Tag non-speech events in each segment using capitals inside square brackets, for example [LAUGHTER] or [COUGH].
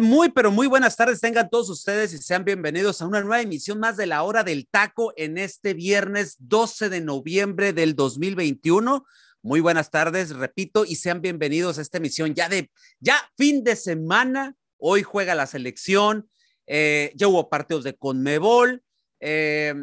Muy, pero muy buenas tardes. Tengan todos ustedes y sean bienvenidos a una nueva emisión más de la hora del taco en este viernes 12 de noviembre del 2021. Muy buenas tardes, repito, y sean bienvenidos a esta emisión ya de, ya fin de semana. Hoy juega la selección, eh, ya hubo partidos de Conmebol, eh,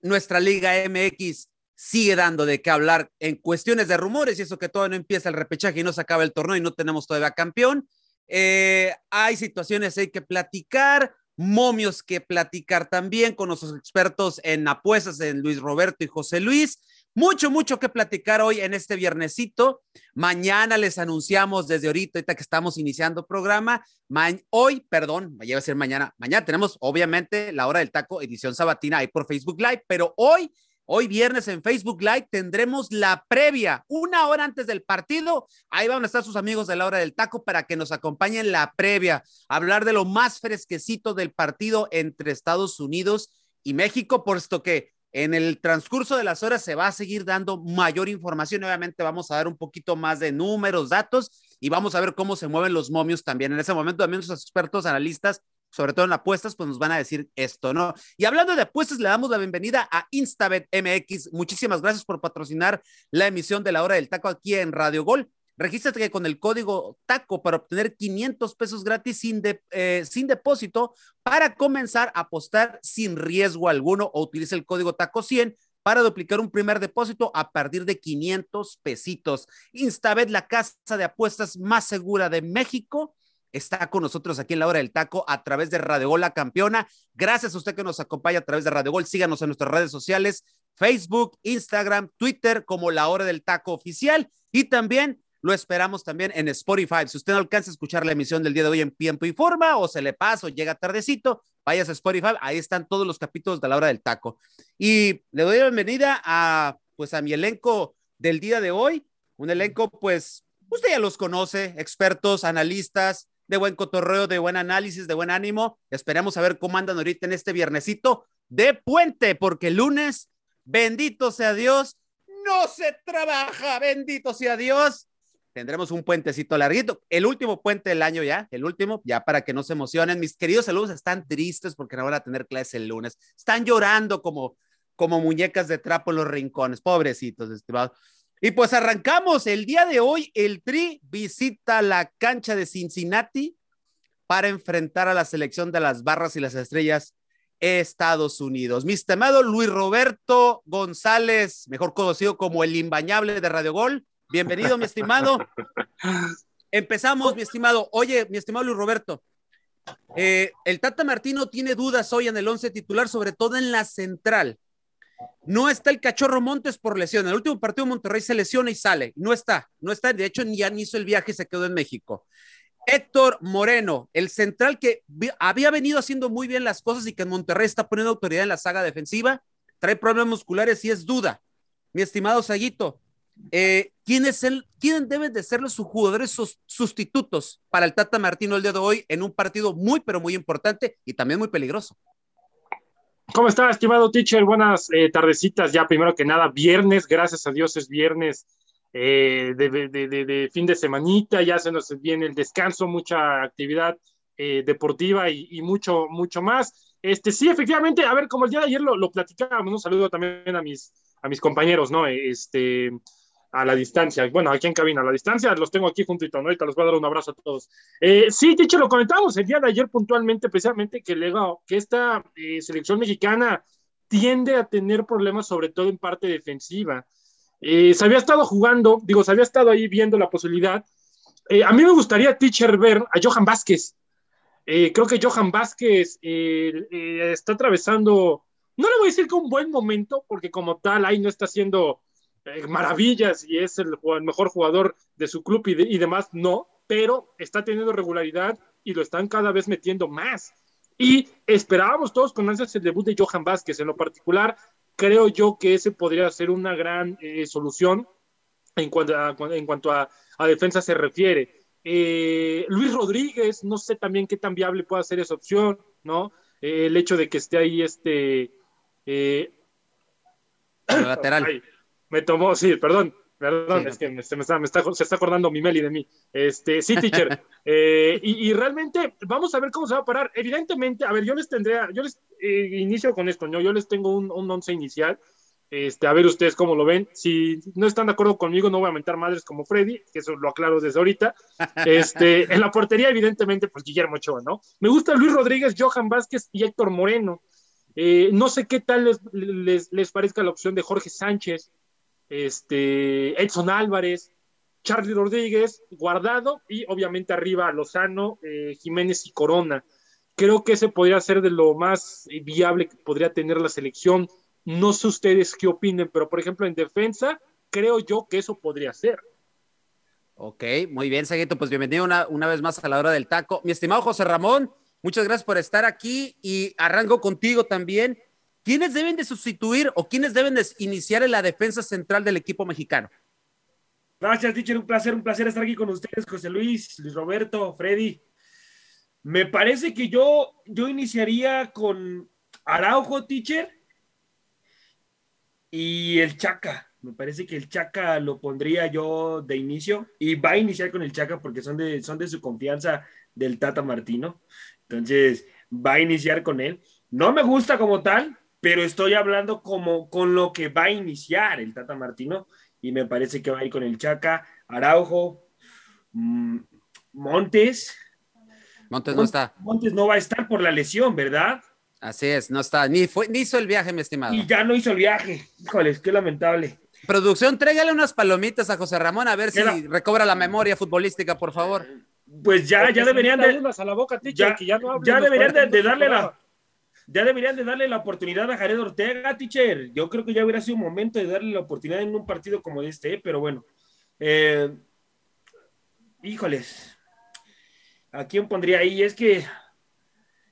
nuestra Liga MX sigue dando de qué hablar en cuestiones de rumores y eso que todavía no empieza el repechaje y no se acaba el torneo y no tenemos todavía campeón. Eh, hay situaciones hay que platicar, momios que platicar también con nuestros expertos en apuestas, en Luis Roberto y José Luis. Mucho, mucho que platicar hoy en este viernesito. Mañana les anunciamos desde ahorita, ahorita que estamos iniciando programa. hoy, perdón, ya va a ser mañana. Mañana tenemos, obviamente, la hora del taco, edición sabatina ahí por Facebook Live, pero hoy Hoy viernes en Facebook Live tendremos la previa, una hora antes del partido. Ahí van a estar sus amigos de la hora del taco para que nos acompañen la previa, hablar de lo más fresquecito del partido entre Estados Unidos y México, puesto que en el transcurso de las horas se va a seguir dando mayor información. Obviamente vamos a dar un poquito más de números, datos y vamos a ver cómo se mueven los momios también. En ese momento también los expertos analistas sobre todo en apuestas, pues nos van a decir esto, ¿no? Y hablando de apuestas, le damos la bienvenida a Instabet MX. Muchísimas gracias por patrocinar la emisión de la hora del taco aquí en Radio Gol. Regístrate con el código TACO para obtener 500 pesos gratis sin, eh, sin depósito para comenzar a apostar sin riesgo alguno o utiliza el código TACO 100 para duplicar un primer depósito a partir de 500 pesitos. Instabet, la casa de apuestas más segura de México está con nosotros aquí en la hora del taco a través de Radio Gol La Campeona. Gracias a usted que nos acompaña a través de Radio Gol. Síganos en nuestras redes sociales, Facebook, Instagram, Twitter como la hora del taco oficial y también lo esperamos también en Spotify. Si usted no alcanza a escuchar la emisión del día de hoy en tiempo y forma o se le pasa o llega tardecito, vayas a Spotify, ahí están todos los capítulos de la hora del taco. Y le doy la bienvenida a pues a mi elenco del día de hoy, un elenco pues usted ya los conoce, expertos, analistas, de buen cotorreo, de buen análisis, de buen ánimo. Esperemos a ver cómo andan ahorita en este viernesito de puente, porque el lunes, bendito sea Dios, no se trabaja, bendito sea Dios. Tendremos un puentecito larguito, el último puente del año ya, el último, ya para que no se emocionen. Mis queridos saludos están tristes porque no van a tener clase el lunes. Están llorando como, como muñecas de trapo en los rincones, pobrecitos, estimados. Y pues arrancamos el día de hoy. El Tri visita la cancha de Cincinnati para enfrentar a la selección de las barras y las estrellas Estados Unidos. Mi estimado Luis Roberto González, mejor conocido como el imbañable de Radio Gol. Bienvenido, mi estimado. Empezamos, mi estimado. Oye, mi estimado Luis Roberto, eh, el Tata Martino tiene dudas hoy en el once titular, sobre todo en la central. No está el cachorro Montes por lesión. En el último partido Monterrey se lesiona y sale. No está, no está. De hecho, ni ya ni hizo el viaje y se quedó en México. Héctor Moreno, el central que había venido haciendo muy bien las cosas y que en Monterrey está poniendo autoridad en la saga defensiva, trae problemas musculares y es duda. Mi estimado Saguito, eh, ¿quién, es ¿quién deben de ser los jugadores sustitutos para el Tata Martino el día de hoy en un partido muy, pero muy importante y también muy peligroso? ¿Cómo está, estimado teacher? Buenas eh, tardecitas. Ya, primero que nada, viernes, gracias a Dios es viernes eh, de, fin de semanita. Ya se nos viene el descanso, mucha actividad eh, deportiva y, mucho, mucho más. Este, sí, efectivamente, a ver, como el día de ayer lo, lo platicábamos, un saludo también a mis, a mis compañeros, ¿no? Este, a la distancia. Bueno, aquí en cabina, a la distancia, los tengo aquí juntito, ¿no? Ahorita les voy a dar un abrazo a todos. Eh, sí, dicho, lo comentamos el día de ayer puntualmente, precisamente que, que esta eh, selección mexicana tiende a tener problemas, sobre todo en parte defensiva. Eh, se había estado jugando, digo, se había estado ahí viendo la posibilidad. a mí me gustaría, teacher, ver a Johan Vázquez. creo que Johan Vázquez está atravesando, no le voy a decir que un buen momento, porque como tal, ahí no está haciendo eh, maravillas y es el, mejor jugador de su club y, demás, no, pero está teniendo regularidad y lo están cada vez metiendo más. Y esperábamos todos con ansias el debut de Johan Vázquez. En lo particular, creo yo que ese podría ser una gran eh, solución en cuanto a, en cuanto a, defensa se refiere. Eh, Luis Rodríguez, no sé también qué tan viable puede ser esa opción, ¿no? el hecho de que esté ahí este... lateral me tomó, sí, perdón, perdón, es que se, me está, se está acordando mi Meli de mí. Este, sí, teacher. [LAUGHS] Eh, y, realmente vamos a ver cómo se va a parar. Evidentemente, a ver, yo les tendría, yo les eh, inicio con esto, ¿no? Yo les tengo un, un once inicial. Este, a ver ustedes cómo lo ven. Si no están de acuerdo conmigo, no voy a mentar madres como Freddy, que eso lo aclaro desde ahorita. Este, en la portería, evidentemente, pues Guillermo Ochoa, ¿no? Me gusta Luis Rodríguez, Johan Vázquez y Héctor Moreno. Eh, no sé qué tal les, les, les, parezca la opción de Jorge Sánchez este, Edson Álvarez, Charlie Rodríguez, Guardado y obviamente arriba Lozano, eh, Jiménez y Corona. Creo que ese podría ser de lo más viable que podría tener la selección. No sé ustedes qué opinen, pero por ejemplo en defensa, creo yo que eso podría ser. Ok, muy bien, Seguito. Pues bienvenido una, una vez más a la hora del taco. Mi estimado José Ramón, muchas gracias por estar aquí y arranco contigo también. ¿Quiénes deben de sustituir o quiénes deben de iniciar en la defensa central del equipo mexicano? Gracias, teacher. Un placer, un placer estar aquí con ustedes, José Luis, Luis Roberto, Freddy. Me parece que yo, yo iniciaría con Araujo, teacher, y el Chaca. Me parece que el Chaca lo pondría yo de inicio y va a iniciar con el Chaca porque son de, son de su confianza del Tata Martino. Entonces, va a iniciar con él. No me gusta como tal, pero estoy hablando como con lo que va a iniciar el Tata Martino y me parece que va a ir con el Chaca, Araujo, mm, Montes. Montes no está. Montes no va a estar por la lesión, ¿verdad? Así es, no está, ni, fue, ni hizo el viaje, mi estimado. Y ya no hizo el viaje. Híjoles, qué lamentable. Producción, trégale unas palomitas a José Ramón a ver si recobra la memoria futbolística, por favor. Pues ya, ya deberían de. ya, ya, deberían de darle la, ya deberían de darle la oportunidad a Jared Ortega, teacher. Yo creo que ya hubiera sido un momento de darle la oportunidad en un partido como este, ¿eh? pero bueno. Eh, híjoles. ¿A quién pondría ahí? Es que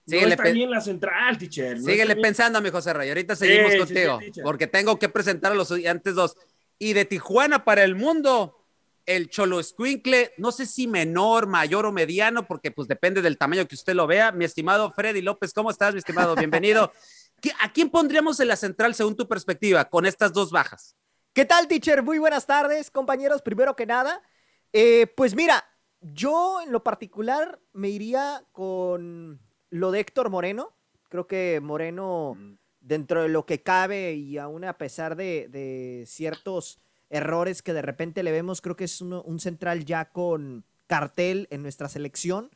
no está bien la central, teacher. síguele pensando, mi José Ray. Ahorita seguimos contigo, porque tengo que presentar a los estudiantes dos. Y de Tijuana para el mundo, el Cholo Squinkle, no sé si menor, mayor o mediano, porque pues depende del tamaño que usted lo vea. Mi estimado Freddy López, ¿cómo estás, mi estimado? Bienvenido. [LAUGHS] ¿A quién pondríamos en la central según tu perspectiva con estas dos bajas? ¿Qué tal, teacher? Muy buenas tardes, compañeros. Primero que nada, eh, pues mira, yo en lo particular me iría con lo de Héctor Moreno. Creo que Moreno, mm. dentro de lo que cabe y aún a pesar de ciertos errores que de repente le vemos. Creo que es un central ya con cartel en nuestra selección.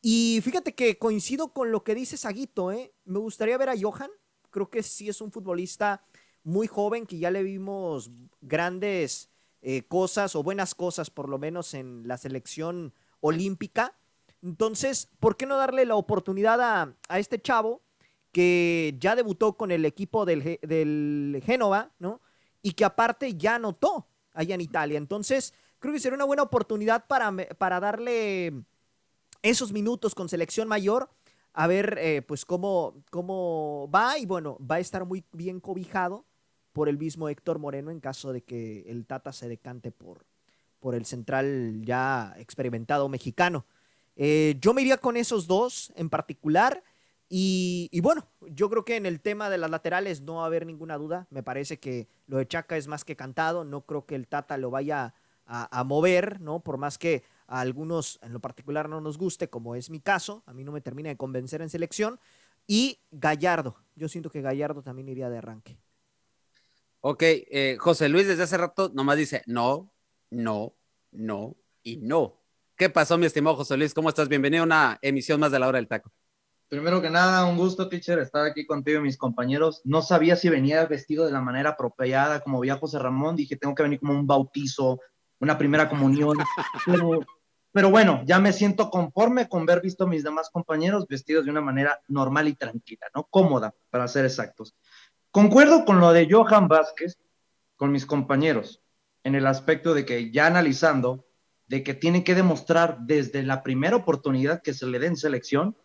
Y fíjate que coincido con lo que dice Saguito, ¿eh? Me gustaría ver a Johan. Creo que sí es un futbolista muy joven que ya le vimos grandes eh, cosas o buenas cosas, por lo menos en la selección olímpica. Entonces, ¿por qué no darle la oportunidad a, este chavo que ya debutó con el equipo del, del Génova, ¿no? Y que aparte ya anotó allá en Italia. Entonces, creo que sería una buena oportunidad para, para darle esos minutos con selección mayor, a ver eh, pues cómo, cómo va y bueno, va a estar muy bien cobijado por el mismo Héctor Moreno en caso de que el Tata se decante por, por el central ya experimentado mexicano. Eh, yo me iría con esos dos en particular. Y, bueno, yo creo que en el tema de las laterales no va a haber ninguna duda. Me parece que lo de Chaca es más que cantado. No creo que el Tata lo vaya a, mover, ¿no? Por más que a algunos en lo particular no nos guste, como es mi caso. A mí no me termina de convencer en selección. Y Gallardo. Yo siento que Gallardo también iría de arranque. Ok, eh, José Luis desde hace rato nomás dice no, no, no y no. ¿Qué pasó, mi estimado José Luis? ¿Cómo estás? Bienvenido a una emisión más de la hora del taco. Primero que nada, un gusto, teacher, estar aquí contigo y mis compañeros. No sabía si venía vestido de la manera apropiada, como veía José Ramón. Dije, tengo que venir como un bautizo, una primera comunión. [LAUGHS] Pero, pero bueno, ya me siento conforme con ver visto a mis demás compañeros vestidos de una manera normal y tranquila, ¿no? Cómoda, para ser exactos. Concuerdo con lo de Johan Vázquez, con mis compañeros, en el aspecto de que ya analizando, de que tiene que demostrar desde la primera oportunidad que se le dé en selección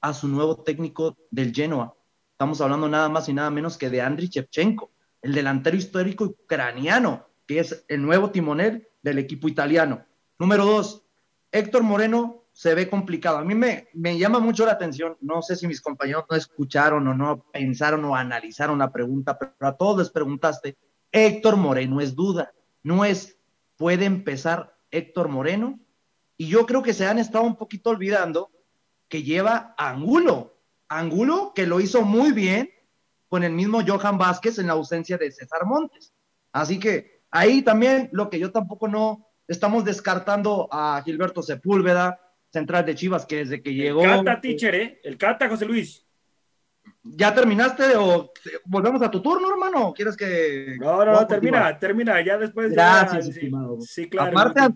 a su nuevo técnico del Genoa. Estamos hablando nada más y nada menos que de Andriy Shevchenko, el delantero histórico ucraniano, que es el nuevo timonel del equipo italiano. Número dos, Héctor Moreno se ve complicado. A mí me, me llama mucho la atención, no sé si mis compañeros no escucharon o no pensaron o analizaron la pregunta, pero a todos les preguntaste, Héctor Moreno es duda, no es, puede empezar Héctor Moreno. Y yo creo que se han estado un poquito olvidando que lleva Angulo. Angulo que lo hizo muy bien con el mismo Johan Vázquez en la ausencia de César Montes. Así que ahí también lo que yo tampoco no estamos descartando a Gilberto Sepúlveda, central de Chivas, que desde que llegó. El Cata, teacher, ¿eh? El Cata, José Luis. ¿Ya terminaste o volvemos a tu turno, hermano? ¿Quieres que.? No, no, no, termina, termina, ya después. Gracias, estimado. Sí, claro. Aparte,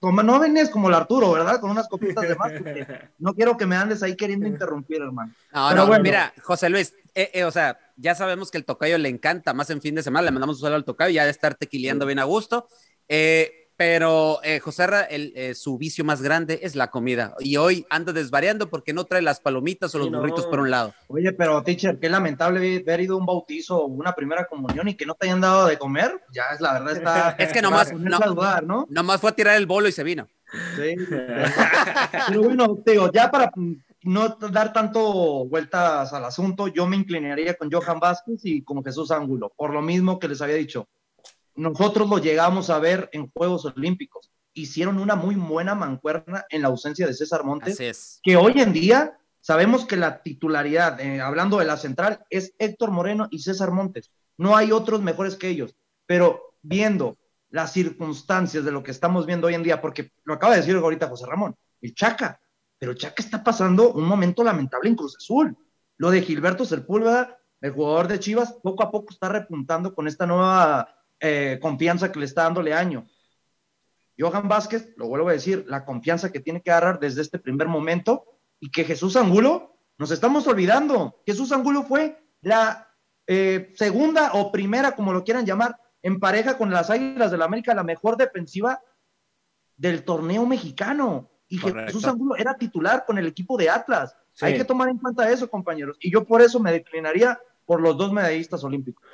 no venís como el Arturo, ¿verdad? Con unas copitas de más. [LAUGHS] No quiero que me andes ahí queriendo interrumpir, hermano. No, no, mira, José Luis, eh, eh, o sea, ya sabemos que el tocayo le encanta más en fin de semana, le mandamos un saludo al tocayo, ya de estar tequileando bien a gusto. Eh, pero eh, José el, su vicio más grande es la comida. Y hoy anda desvariando porque no trae las palomitas o los burritos por un lado. Oye, pero teacher, qué lamentable haber ido a un bautizo o una primera comunión y que no te hayan dado de comer. Ya es la verdad está. [LAUGHS] es que nomás, [LAUGHS] no, nomás fue a tirar el bolo y se vino. Sí. pero bueno, digo, ya para no dar tanto vueltas al asunto, yo me inclinaría con Johan Vázquez y con Jesús Ángulo, por lo mismo que les había dicho nosotros lo llegamos a ver en Juegos Olímpicos. Hicieron una muy buena mancuerna en la ausencia de César Montes, que hoy en día sabemos que la titularidad, eh, hablando de la central, es Héctor Moreno y César Montes. No hay otros mejores que ellos, pero viendo las circunstancias de lo que estamos viendo hoy en día, porque lo acaba de decir ahorita José Ramón, el Chaca, pero Chaca está pasando un momento lamentable en Cruz Azul. Lo de Gilberto Sepúlveda, el jugador de Chivas, poco a poco está repuntando con esta nueva eh, confianza que le está dándole año. Johan Vázquez, lo vuelvo a decir, la confianza que tiene que agarrar desde este primer momento y que Jesús Angulo, nos estamos olvidando, Jesús Angulo fue la eh, segunda o primera, como lo quieran llamar, en pareja con las Águilas de la América, la mejor defensiva del torneo mexicano. Y Jesús Angulo era titular con el equipo de Atlas. Hay que tomar en cuenta eso, compañeros. Y yo por eso me declinaría por los dos medallistas olímpicos.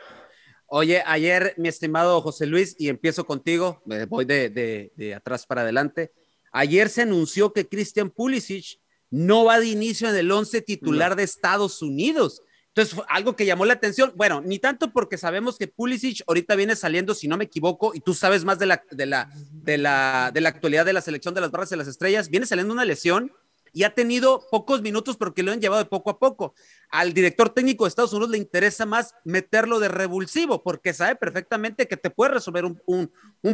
Oye, ayer, mi estimado José Luis, y empiezo contigo, me voy de, atrás para adelante. Ayer se anunció que Christian Pulisic no va de inicio en el once titular de Estados Unidos. Entonces, algo que llamó la atención. Bueno, ni tanto porque sabemos que Pulisic ahorita viene saliendo, si no me equivoco, y tú sabes más de la, de la, de la, de la actualidad de la selección de las barras de las estrellas, viene saliendo una lesión y ha tenido pocos minutos porque lo han llevado de poco a poco. Al director técnico de Estados Unidos le interesa más meterlo de revulsivo porque sabe perfectamente que te puede resolver un,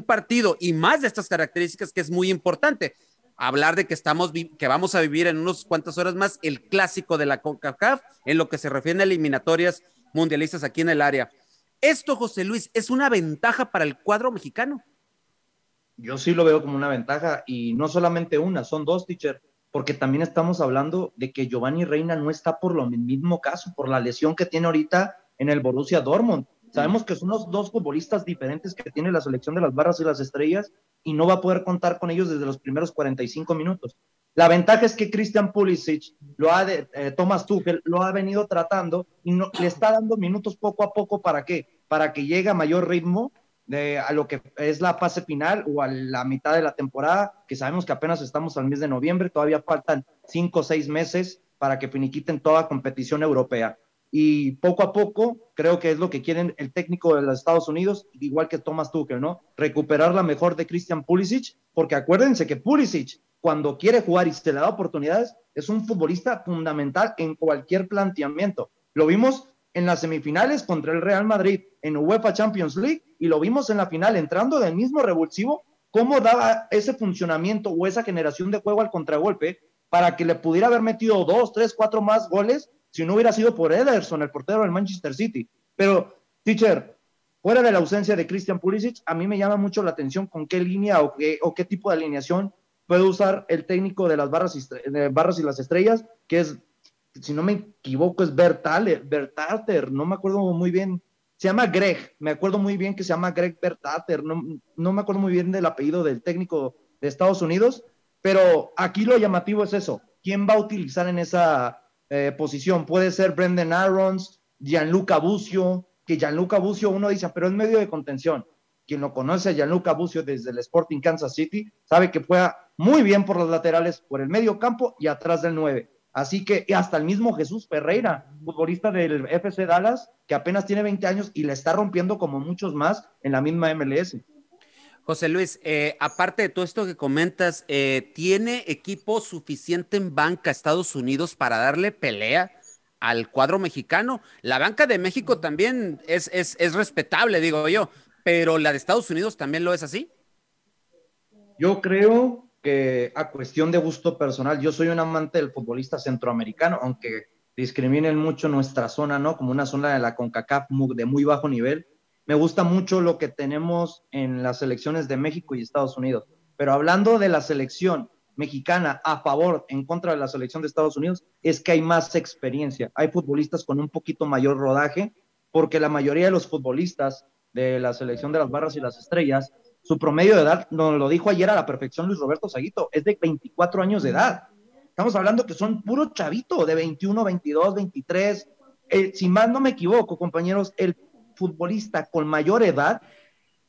partido y más de estas características que es muy importante. Hablar de que estamos que vamos a vivir en unas cuantas horas más el clásico de la CONCACAF en lo que se refiere a eliminatorias mundialistas aquí en el área. Esto, José Luis, es una ventaja para el cuadro mexicano. Yo sí lo veo como una ventaja y no solamente una, son dos, teacher porque también estamos hablando de que Giovanni Reina no está por lo mismo caso, por la lesión que tiene ahorita en el Borussia Dortmund. Sabemos que son los dos futbolistas diferentes que tiene la selección de las barras y las estrellas y no va a poder contar con ellos desde los primeros 45 minutos. La ventaja es que Christian Pulisic, lo ha de, eh, Thomas Tuchel, lo ha venido tratando y le está dando minutos poco a poco para qué? Para que llegue a mayor ritmo de, a lo que es la fase final o a la mitad de la temporada, que sabemos que apenas estamos al mes de noviembre, todavía faltan cinco o seis meses para que finiquiten toda competición europea. Y poco a poco, creo que es lo que quieren el técnico de los Estados Unidos, igual que Thomas Tuchel, ¿no? Recuperar la mejor de Christian Pulisic, porque acuérdense que Pulisic, cuando quiere jugar y se le da oportunidades, es un futbolista fundamental en cualquier planteamiento. Lo vimos en las semifinales contra el Real Madrid en UEFA Champions League y lo vimos en la final entrando del mismo revulsivo, cómo daba ese funcionamiento o esa generación de juego al contragolpe para que le pudiera haber metido dos, tres, cuatro más goles si no hubiera sido por Ederson, el portero del Manchester City. Pero, teacher, fuera de la ausencia de Christian Pulisic, a mí me llama mucho la atención con qué línea o qué, o qué tipo de alineación puede usar el técnico de las barras barras y las estrellas, que es si no me equivoco, es Bertaler, Bertater, no me acuerdo muy bien. Se llama Greg, me acuerdo muy bien que se llama Greg Bertater, no, no me acuerdo muy bien del apellido del técnico de Estados Unidos, pero aquí lo llamativo es eso. ¿Quién va a utilizar en esa eh, posición? Puede ser Brendan Arons, Gianluca Bucio, que Gianluca Bucio uno dice, pero es medio de contención. Quien lo conoce Gianluca Bucio desde el Sporting Kansas City sabe que juega muy bien por los laterales, por el medio campo y atrás del 9 Así que hasta el mismo Jesús Ferreira, futbolista del FC Dallas, que apenas tiene 20 años y le está rompiendo como muchos más en la misma MLS. José Luis, eh, aparte de todo esto que comentas, eh, ¿tiene equipo suficiente en banca Estados Unidos para darle pelea al cuadro mexicano? La banca de México también es, es, es respetable, digo yo, pero la de Estados Unidos también lo es así. Yo creo que a cuestión de gusto personal, yo soy un amante del futbolista centroamericano, aunque discriminen mucho nuestra zona, ¿no? Como una zona de la CONCACAF de muy bajo nivel. Me gusta mucho lo que tenemos en las selecciones de México y Estados Unidos. Pero hablando de la selección mexicana a favor, en contra de la selección de Estados Unidos, es que hay más experiencia. Hay futbolistas con un poquito mayor rodaje, porque la mayoría de los futbolistas de la selección de las barras y las estrellas su promedio de edad, nos lo dijo ayer a la perfección Luis Roberto Saguito, es de 24 años de edad. Estamos hablando que son puro chavito de 21, 22, 23. si más no me equivoco, compañeros, el futbolista con mayor edad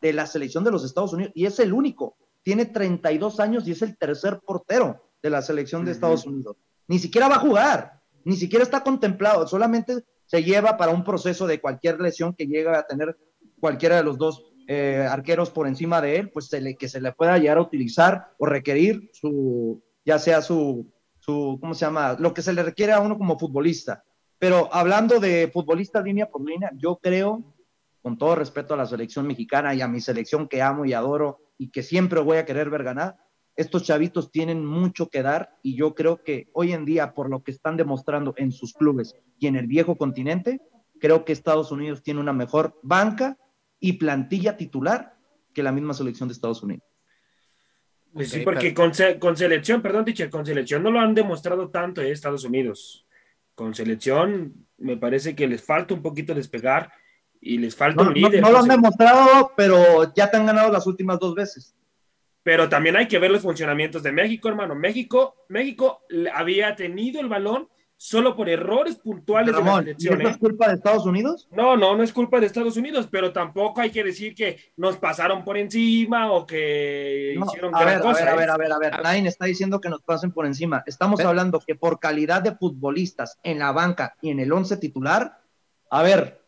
de la selección de los Estados Unidos, y es el único, tiene 32 años y es el tercer portero de la selección de Estados Unidos. Ni siquiera va a jugar, ni siquiera está contemplado, solamente se lleva para un proceso de cualquier lesión que llegue a tener cualquiera de los dos eh, arqueros por encima de él, pues que se le pueda llegar a utilizar o requerir su, ya sea su, su, ¿cómo se llama? Lo que se le requiere a uno como futbolista. Pero hablando de futbolista línea por línea, yo creo, con todo respeto a la selección mexicana y a mi selección que amo y adoro y que siempre voy a querer ver ganar, estos chavitos tienen mucho que dar y yo creo que hoy en día, por lo que están demostrando en sus clubes y en el viejo continente, creo que Estados Unidos tiene una mejor banca y plantilla titular que la misma selección de Estados Unidos. Pues sí, porque con, selección, perdón, dicho, con selección no lo han demostrado tanto en Estados Unidos. Con selección me parece que les falta un poquito despegar y les falta un líder. No, lo han demostrado, pero ya te han ganado las últimas dos veces. Pero también hay que ver los funcionamientos de México, hermano. México, México había tenido el balón solo por errores puntuales de la selección. ¿Es ¿eh? culpa de Estados Unidos? No, no, no es culpa de Estados Unidos, pero tampoco hay que decir que nos pasaron por encima o que hicieron a ver, A ver, a ver, a ver, a ver, Nadie está diciendo que nos pasen por encima. Estamos hablando que por calidad de futbolistas en la banca y en el once titular, a ver,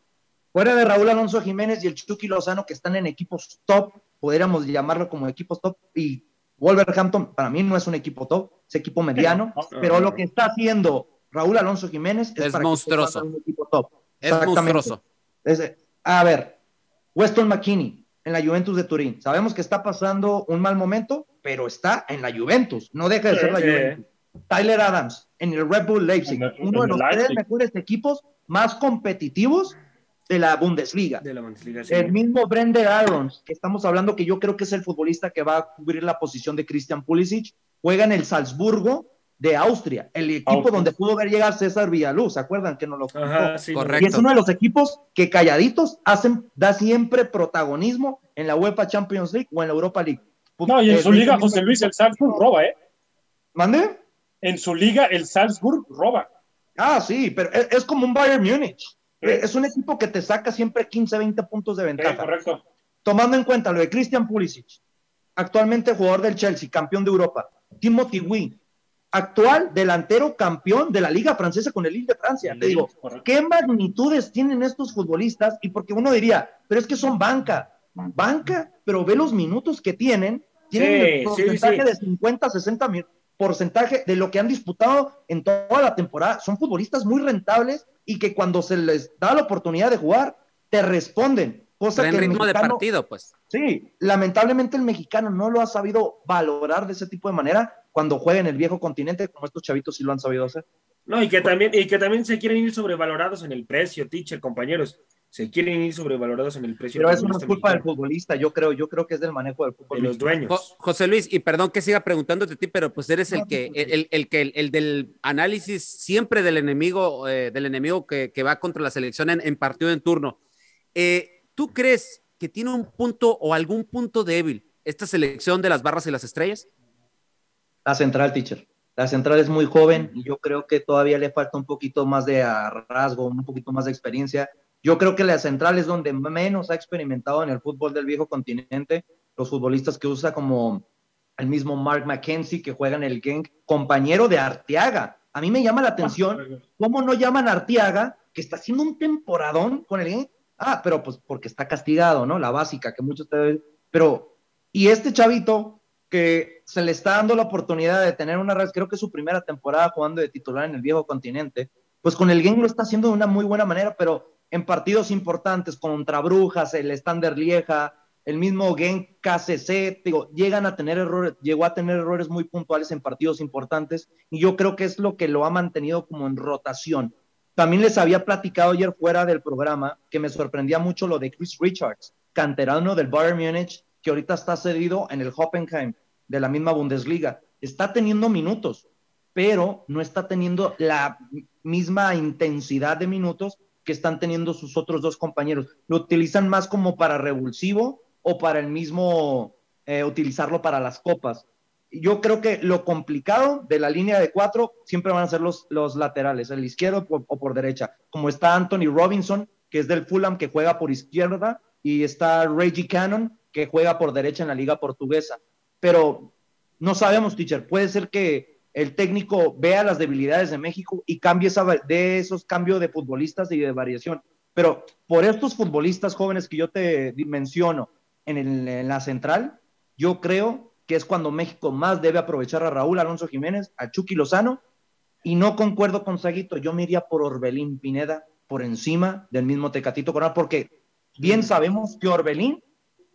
fuera de Raúl Alonso Jiménez y el Chucky Lozano que están en equipos top, podríamos llamarlo como equipos top, y Wolverhampton para mí no es un equipo top, es equipo mediano, pero lo que está haciendo Raúl Alonso Jiménez es, monstruoso. un equipo top. Es monstruoso. a ver, Weston McKinney en la Juventus de Turín. Sabemos que está pasando un mal momento, pero está en la Juventus. No deja de ser la Juventus. Tyler Adams en el Red Bull Leipzig, uno de los tres mejores equipos más competitivos de la Bundesliga. El mismo Brende Arons, que estamos hablando que yo creo que es el futbolista que va a cubrir la posición de Christian Pulisic, juega en el Salzburgo de Austria, el equipo donde pudo ver llegar César Villaluz, ¿se acuerdan que no lo Y es uno de los equipos que calladitos hacen, da siempre protagonismo en la UEFA Champions League o en la Europa League. No, y en su liga, José Luis, el Salzburg roba, ¿eh? ¿Mande? En su liga, el Salzburg roba. Ah, sí, pero es, como un Bayern Múnich. Es un equipo que te saca siempre 15, 20 puntos de ventaja. correcto. Tomando en cuenta lo de Christian Pulisic, actualmente jugador del Chelsea, campeón de Europa. Timothy Wee, actual delantero campeón de la Liga Francesa con el Lille de Francia. Te digo, ¿qué magnitudes tienen estos futbolistas? Y porque uno diría, pero es que son banca, banca, pero ve los minutos que tienen, tienen el porcentaje de 50, 60 mil porcentaje de lo que han disputado en toda la temporada. Son futbolistas muy rentables y que cuando se les da la oportunidad de jugar, te responden. Cosa Traen que el ritmo de partido, pues. Sí, lamentablemente el mexicano no lo ha sabido valorar de ese tipo de manera cuando juega en el viejo continente, como estos chavitos sí lo han sabido hacer. No, y que también, y que también se quieren ir sobrevalorados en el precio, teacher, compañeros. Se quieren ir sobrevalorados en el precio. Pero eso no es culpa del futbolista, yo creo, yo creo que es del manejo del fútbol. de los. Jo- dueños. José Luis, y perdón que siga preguntándote a ti, pero pues eres el que, el, el- el que, el, del análisis siempre del enemigo, eh, del enemigo que, que va contra la selección en, en partido en turno. Eh, ¿Tú crees que tiene un punto o algún punto débil esta selección de las barras y las estrellas? La central, teacher. La central es muy joven y yo creo que todavía le falta un poquito más de rasgo, un poquito más de experiencia. Yo creo que la central es donde menos ha experimentado en el fútbol del viejo continente. Los futbolistas que usa como el mismo Mark McKenzie que juega en el Genk, compañero de Arteaga. A mí me llama la atención cómo no llaman a Arteaga, que está haciendo un temporadón con el Genk. Ah, pero pues porque está castigado, ¿no? La básica, que muchos te... Pero, y este chavito que se le está dando la oportunidad de tener una, creo que su primera temporada jugando de titular en el viejo continente, pues con el Genk lo está haciendo de una muy buena manera, pero en partidos importantes contra Brujas, el Stander Lieja, el mismo Genk KCC, digo, llegan a tener errores, llegó a tener errores muy puntuales en partidos importantes y yo creo que es lo que lo ha mantenido como en rotación. También les había platicado ayer fuera del programa que me sorprendía mucho lo de Chris Richards, canterano del Bayern Múnich, que ahorita está cedido en el Hoffenheim de la misma Bundesliga. Está teniendo minutos, pero no está teniendo la misma intensidad de minutos que están teniendo sus otros dos compañeros. Lo utilizan más como para revulsivo o para el mismo eh, utilizarlo para las copas. Yo creo que lo complicado de la línea de cuatro siempre van a ser los, los laterales, el izquierdo o, o por derecha, como está Anthony Robinson, que es del Fulham, que juega por izquierda, y está Reggie Cannon, que juega por derecha en la liga portuguesa. Pero no sabemos, teacher, puede ser que el técnico vea las debilidades de México y cambie esa, de esos cambios de futbolistas y de variación. Pero por estos futbolistas jóvenes que yo te menciono en, el, en la central, yo creo que es cuando México más debe aprovechar a Raúl Alonso Jiménez, a Chucky Lozano, y no concuerdo con Saguito, yo me iría por Orbelín Pineda por encima del mismo Tecatito Corona, porque bien sabemos que Orbelín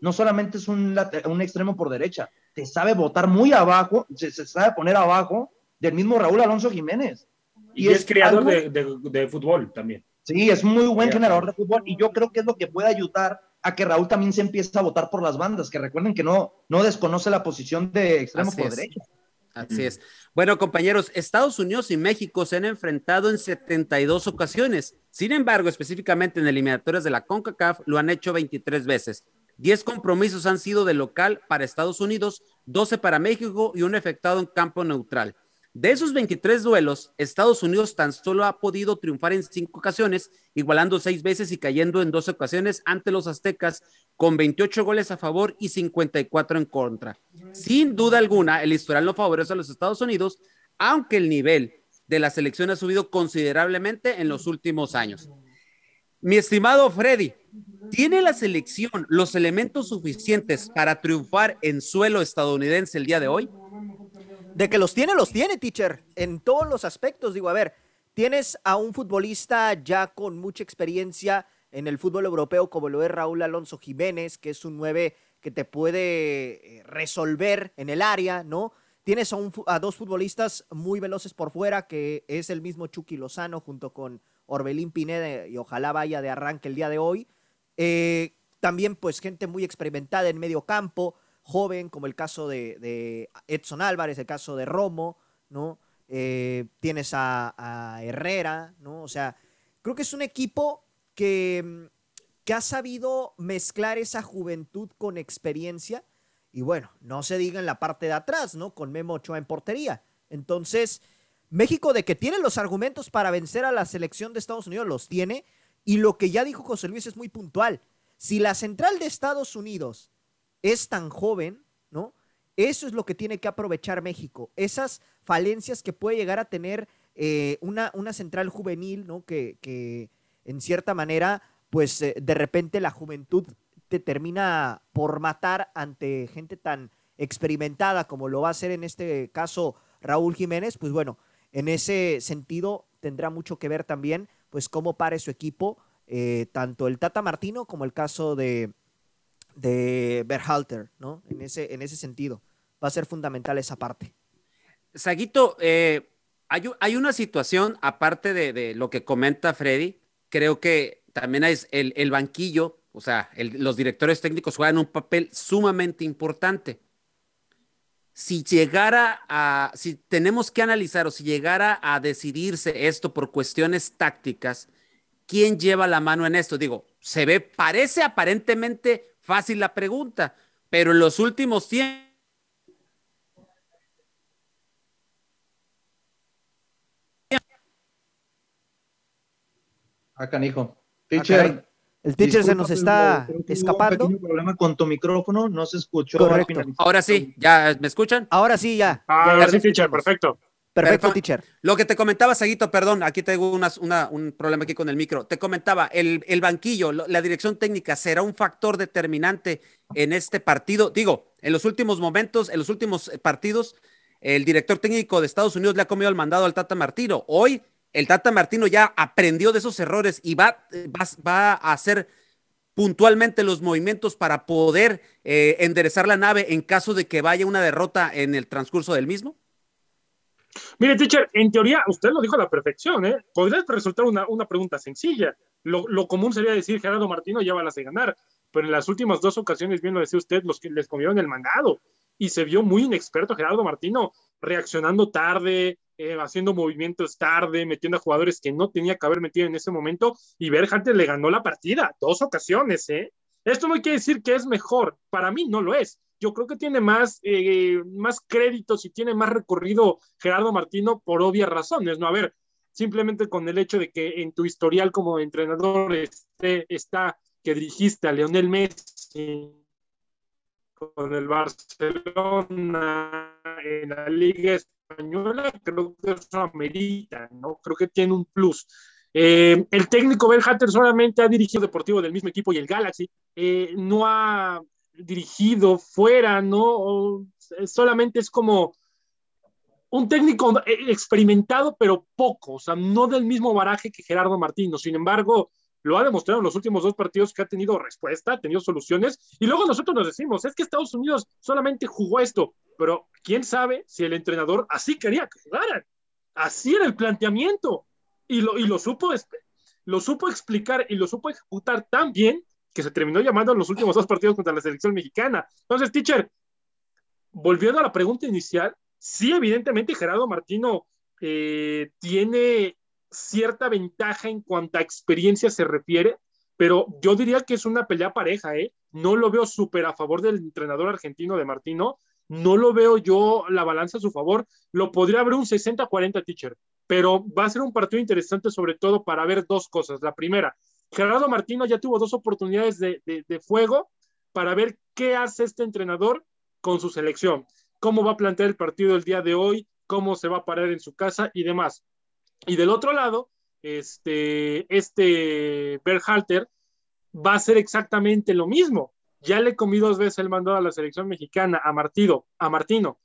no solamente es un, un extremo por derecha, te sabe votar muy abajo, se, se, sabe poner abajo del mismo Raúl Alonso Jiménez. Y, y es, es, creador algo, de, de, de, fútbol también. Sí, es muy buen generador de fútbol y yo creo que es lo que puede ayudar a que Raúl también se empiece a votar por las bandas, que recuerden que no, no desconoce la posición de extremo Así por es. derecha. Así es. Bueno, compañeros, Estados Unidos y México se han enfrentado en 72 ocasiones. Sin embargo, específicamente en eliminatorias de la CONCACAF, lo han hecho 23 veces. 10 compromisos han sido de local para Estados Unidos, 12 para México y un efectuado en campo neutral. De esos 23 duelos, Estados Unidos tan solo ha podido triunfar en cinco ocasiones, igualando seis veces y cayendo en dos ocasiones ante los aztecas, con 28 goles a favor y 54 en contra. Sin duda alguna, el historial no favorece a los Estados Unidos, aunque el nivel de la selección ha subido considerablemente en los últimos años. Mi estimado Freddy, ¿tiene la selección los elementos suficientes para triunfar en suelo estadounidense el día de hoy? De que los tiene, los tiene, teacher, en todos los aspectos. Digo, a ver, tienes a un futbolista ya con mucha experiencia en el fútbol europeo, como lo es Raúl Alonso Jiménez, que es un 9 que te puede eh, resolver en el área, ¿no? Tienes a, un, a, dos futbolistas muy veloces por fuera, que es el mismo Chucky Lozano junto con Orbelín Pineda, y ojalá vaya de arranque el día de hoy. Eh, también, pues, gente muy experimentada en medio campo, joven, como el caso de, Edson Álvarez, el caso de Romo, ¿no? Eh, tienes a, Herrera, ¿no? O sea, creo que es un equipo que, que ha sabido mezclar esa juventud con experiencia. Y bueno, no se diga en la parte de atrás, ¿no? Con Memo Ochoa en portería. Entonces, México de que tiene los argumentos para vencer a la selección de Estados Unidos, los tiene. Y lo que ya dijo José Luis es muy puntual. Si la central de Estados Unidos es tan joven, ¿no? Eso es lo que tiene que aprovechar México. Esas falencias que puede llegar a tener eh, una, una, central juvenil, ¿no? Que, que en cierta manera, pues eh, de repente la juventud te termina por matar ante gente tan experimentada como lo va a hacer en este caso Raúl Jiménez, pues bueno, en ese sentido tendrá mucho que ver también pues cómo pare su equipo, eh, tanto el Tata Martino como el caso de, de Berhalter, ¿no? En ese, en ese sentido, va a ser fundamental esa parte. Saguito, eh, hay, una situación, aparte de, lo que comenta Freddy, creo que también es el, banquillo, o sea, los directores técnicos juegan un papel sumamente importante. Si llegara a, si tenemos que analizar o si llegara a decidirse esto por cuestiones tácticas, ¿quién lleva la mano en esto? Digo, se ve, parece aparentemente fácil la pregunta, pero en los últimos tiempos Acá, ah, hijo. Ah, teacher. El teacher se nos está escapando. Un problema con tu micrófono, no se escuchó. Ahora sí, ¿ya me escuchan? Ahora sí, ya. Ah, ahora sí, teacher, perfecto. Perfecto, teacher. Lo que te comentaba, Saguito, perdón, aquí tengo un problema aquí con el micro. Te comentaba, el, el, banquillo, la dirección técnica, ¿será un factor determinante en este partido? Digo, en los últimos momentos, en los últimos partidos, el director técnico de Estados Unidos le ha comido el mandado al Tata Martino. Hoy el Tata Martino ya aprendió de esos errores y va, a hacer puntualmente los movimientos para poder eh, enderezar la nave en caso de que vaya una derrota en el transcurso del mismo? Mire, teacher, en teoría, usted lo dijo a la perfección, ¿eh? Podría resultar una, pregunta sencilla. Lo, común sería decir, Gerardo Martino ya va a ganar, pero en las últimas dos ocasiones, bien lo decía usted, los que les comieron el mandado y se vio muy inexperto Gerardo Martino, reaccionando tarde, eh, haciendo movimientos tarde, metiendo a jugadores que no tenía que haber metido en ese momento, y Berhalter le ganó la partida, dos ocasiones, ¿eh? Esto no quiere decir que es mejor, para mí no lo es. Yo creo que tiene más, eh, más créditos y tiene más recorrido Gerardo Martino por obvias razones, ¿no? A ver, simplemente con el hecho de que en tu historial como entrenador está que dirigiste a Leonel Messi con el Barcelona en la Liga española, creo que eso amerita, ¿no? Creo que tiene un plus. Eh, el técnico Berhalter solamente ha dirigido Deportivo del mismo equipo y el Galaxy, eh, no ha dirigido fuera, ¿no? solamente es como un técnico experimentado, pero poco, o sea, no del mismo baraje que Gerardo Martino. Sin embargo, lo ha demostrado en los últimos dos partidos que ha tenido respuesta, ha tenido soluciones, y luego nosotros nos decimos, es que Estados Unidos solamente jugó esto, pero quién sabe si el entrenador así quería que jugaran, así era el planteamiento, y lo, y lo, supo, lo supo explicar y lo supo ejecutar tan bien que se terminó llamando en los últimos dos partidos contra la selección mexicana. Entonces, teacher, volviendo a la pregunta inicial, sí, evidentemente Gerardo Martino eh, tiene cierta ventaja en cuanto a experiencia se refiere, pero yo diría que es una pelea pareja, ¿eh? No lo veo súper a favor del entrenador argentino de Martino, no lo veo yo la balanza a su favor, lo podría haber un 60-40 teacher, pero va a ser un partido interesante sobre todo para ver dos cosas. La primera, Gerardo Martino ya tuvo dos oportunidades de, de fuego para ver qué hace este entrenador con su selección, cómo va a plantear el partido el día de hoy, cómo se va a parar en su casa y demás. Y del otro lado, este, este Berhalter va a hacer exactamente lo mismo. Ya le comí dos veces el mando a la selección mexicana, a Martino, a Martino,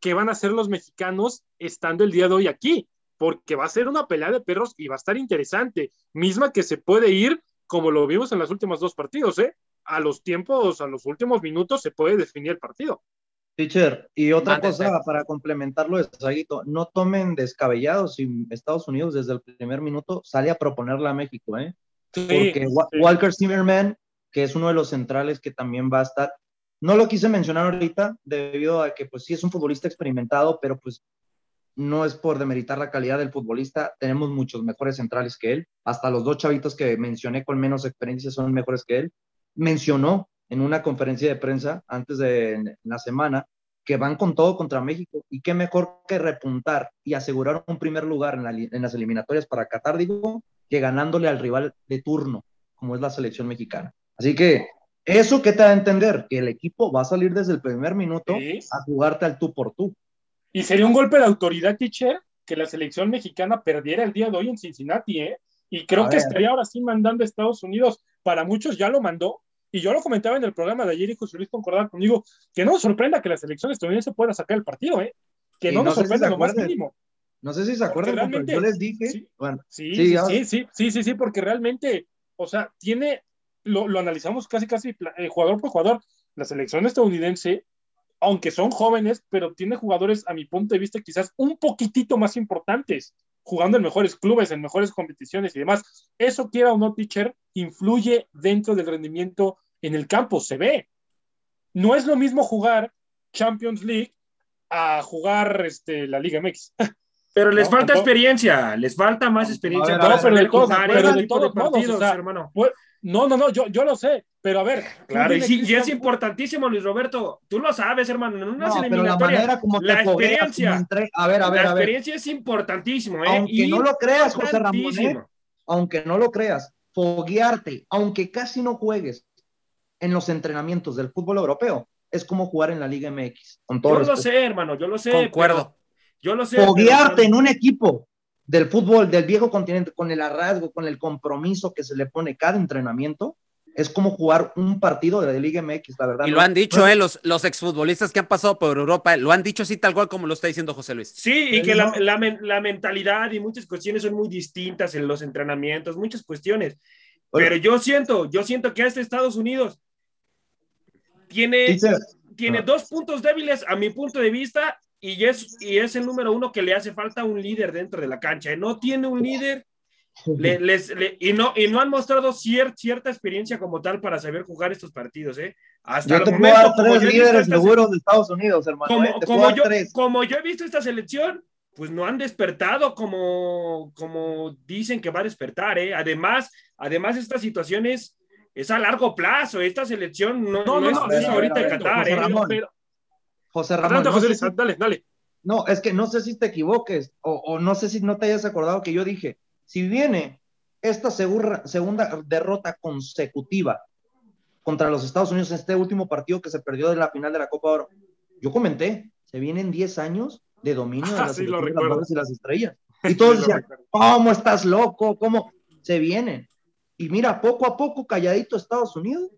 que van a hacer los mexicanos estando el día de hoy aquí, porque va a ser una pelea de perros y va a estar interesante, misma que se puede ir como lo vimos en los últimos dos partidos, ¿eh? A los tiempos, a los últimos minutos se puede definir el partido. Teacher, y otra cosa para complementarlo de Saguito, no tomen descabellados si Estados Unidos desde el primer minuto sale a proponerla a México, ¿eh? Porque Walker Zimmerman, que es uno de los centrales que también va a estar, no lo quise mencionar ahorita debido a que pues sí es un futbolista experimentado, pero pues no es por demeritar la calidad del futbolista, tenemos muchos mejores centrales que él, hasta los dos chavitos que mencioné con menos experiencia son mejores que él. Mencionó en una conferencia de prensa antes de la semana que van con todo contra México y qué mejor que repuntar y asegurar un primer lugar en, las eliminatorias para Qatar, digo, que ganándole al rival de turno, como es la selección mexicana. Así que eso que te da a entender, que el equipo va a salir desde el primer minuto a jugarte al tú por tú. Y sería un golpe de autoridad, teacher, que la selección mexicana perdiera el día de hoy en Cincinnati, ¿eh? Y creo que estaría ahora sí mandando a Estados Unidos. Para muchos ya lo mandó, y yo lo comentaba en el programa de ayer y José Luis concordaba conmigo, que no nos sorprenda que la selección estadounidense pueda sacar el partido, ¿eh? Que no, nos sorprenda lo más mínimo. No sé si se acuerdan, pero yo realmente- les dije, sí. bueno, Sí, Sí, sí, sí, sí, sí, sí, sí, porque realmente, o sea, tiene, lo, lo analizamos casi, casi eh, jugador por jugador. La selección estadounidense, aunque son jóvenes, pero tiene jugadores, a mi punto de vista, quizás un poquitito más importantes, jugando en mejores clubes, en mejores competiciones y demás. Eso, quiera o no, teacher, influye dentro del rendimiento en el campo, se ve. No es lo mismo jugar Champions League a jugar este, la Liga MX. [LAUGHS] Pero les No, falta experiencia, les falta más experiencia ver, ver, pero de jugar pero ese de todos modos, partidos, o sea, hermano. No, no, no, yo, yo lo sé, pero a ver. Claro, y, sí, y es importantísimo, Luis Roberto. Tú lo sabes, hermano. En unas no, pero la eliminatorias, manera como te la fogueas, experiencia. como entre- a ver, a ver, la a ver, experiencia es importantísimo, ¿eh? aunque no lo creas, José Ramón, ¿eh? Aunque no lo creas, foguearte, aunque casi no juegues en los entrenamientos del fútbol europeo, es como jugar en la Liga MX, con todo Yo lo respeto. sé, hermano, yo lo sé. Concuerdo. pero- Yo lo sé. pero- foguearte en un equipo del fútbol del viejo continente con el arrasgo, con el compromiso que se le pone cada entrenamiento, es como jugar un partido de la Liga MX, la verdad. Y no- lo han dicho, eh, los, los exfutbolistas que han pasado por Europa, lo han dicho así tal cual como lo está diciendo José Luis. Sí, y que la, no. la la mentalidad y muchas cuestiones son muy distintas en los entrenamientos, muchas cuestiones. Pero yo siento, yo siento que este Estados Unidos tiene, Dice- tiene Ah. dos puntos débiles a mi punto de vista y es, y es el número uno que le hace falta un líder dentro de la cancha. No tiene un líder le- [LAUGHS] les- le- y, no, y no han mostrado cier- cierta experiencia como tal para saber jugar estos partidos. ¿eh? Hasta Yo el momento, tres líderes seguros de Estados Unidos, hermano. como, eh, como yo, como yo he visto esta selección, pues no han despertado como, como dicen que va a despertar, ¿eh? Además, además esta situación es, a largo plazo, esta selección no, No, no no, es, no, no es sí, ahorita de Qatar, José ¿eh? Ramón. pero- José Ramón, adelante, no José sé Luis, si- dale, dale. No, es que no sé si te equivoques o, o no sé si no te hayas acordado que yo dije, si viene esta segura- segunda derrota consecutiva contra los Estados Unidos en este último partido que se perdió de la final de la Copa Oro, yo comenté, se vienen 10 años de dominio de Ah, las sí, lo de las y las estrellas. [LAUGHS] Y todos Sí, decían. ¿cómo estás loco? ¿Cómo? Se vienen. Y mira, poco a poco, calladito Estados Unidos.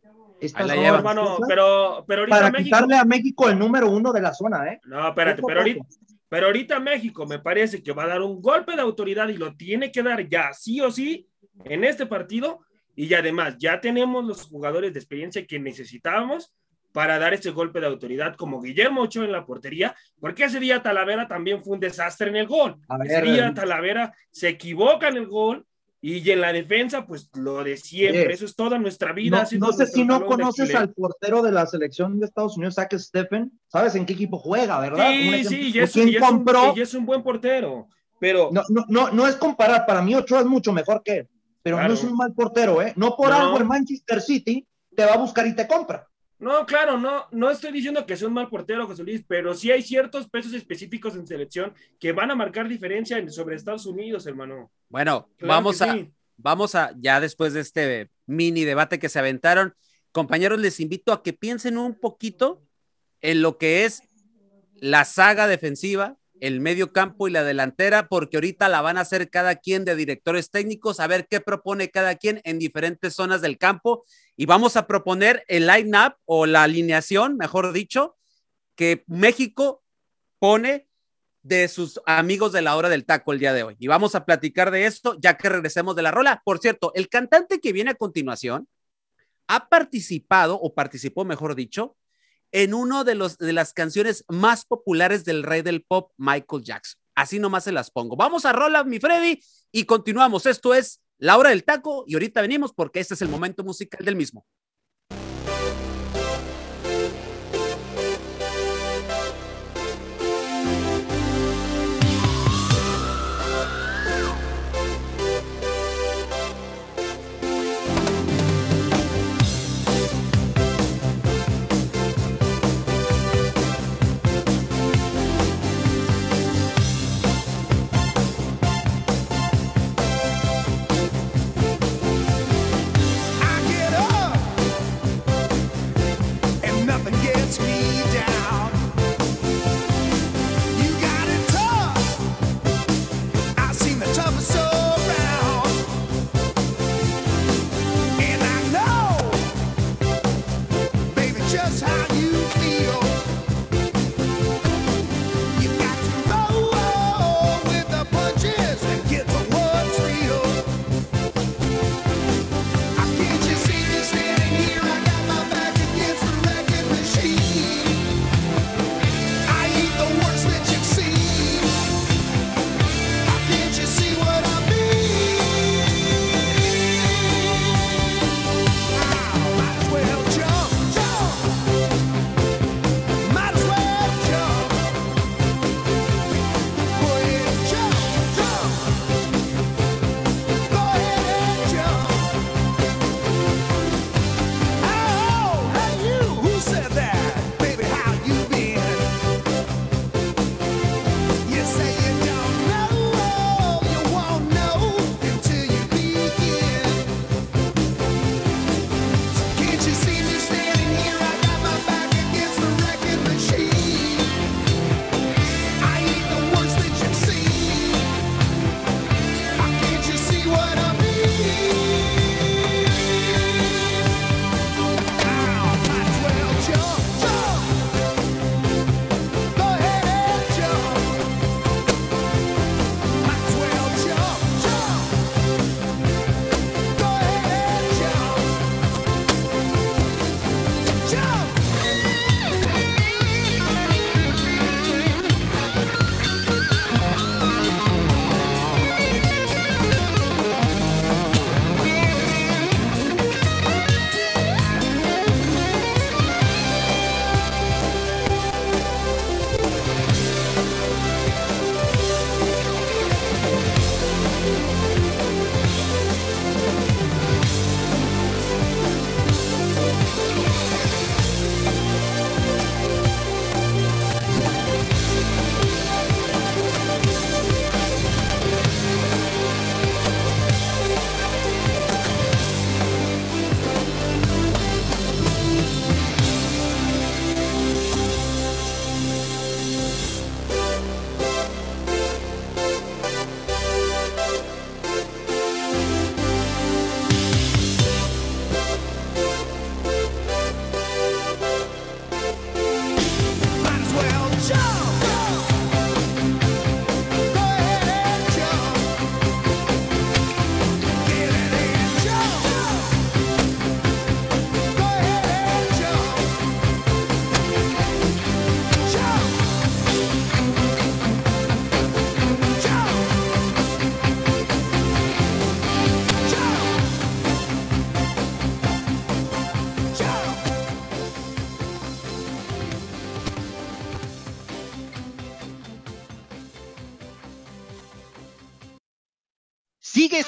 Ahí la lleva. Hermano, pero, pero ahorita para México. quitarle a México el número uno de la zona, ¿eh? No, espérate, Poco pero ahorita, pero ahorita México me parece que va a dar un golpe de autoridad y lo tiene que dar ya, sí o sí, en este partido. Y además, ya tenemos los jugadores de experiencia que necesitábamos para dar este golpe de autoridad, como Guillermo Ochoa en la portería, porque ese día Talavera también fue un desastre en el gol. A ese ver, día. Talavera se equivoca en el gol y en la defensa, pues lo de siempre. Oye, Eso es toda nuestra vida. No, sé si no conoces al portero de la selección de Estados Unidos, Zach Stephen. ¿Sabes en qué equipo juega, verdad? Sí, sí, y ¿O es, y es un, y es un buen portero. Pero No, no, no, no es comparar. Para mí, Ochoa es mucho mejor que él. Pero Claro. no es un mal portero, ¿eh? No por No. algo el Manchester City te va a buscar y te compra. No, claro, no, no estoy diciendo que sea un mal portero, José Luis, pero sí hay ciertos pesos específicos en selección que van a marcar diferencia en- sobre Estados Unidos, hermano. Bueno, Claro vamos a, sí. vamos a, ya después de este mini debate que se aventaron, compañeros, les invito a que piensen un poquito en lo que es la saga defensiva, el medio campo y la delantera, porque ahorita la van a hacer cada quien de directores técnicos, a ver qué propone cada quien en diferentes zonas del campo. Y vamos a proponer el line-up o la alineación, mejor dicho, que México pone de sus amigos de la hora del taco el día de hoy. Y vamos a platicar de esto ya que regresemos de la rola. Por cierto, el cantante que viene a continuación ha participado, o participó, mejor dicho, en uno de, los, de las canciones más populares del rey del pop, Michael Jackson. Así nomás se las pongo. Vamos a rola, mi Freddy, y continuamos. Esto es La Hora del Taco, y ahorita venimos porque este es el momento musical del mismo. And gets me down.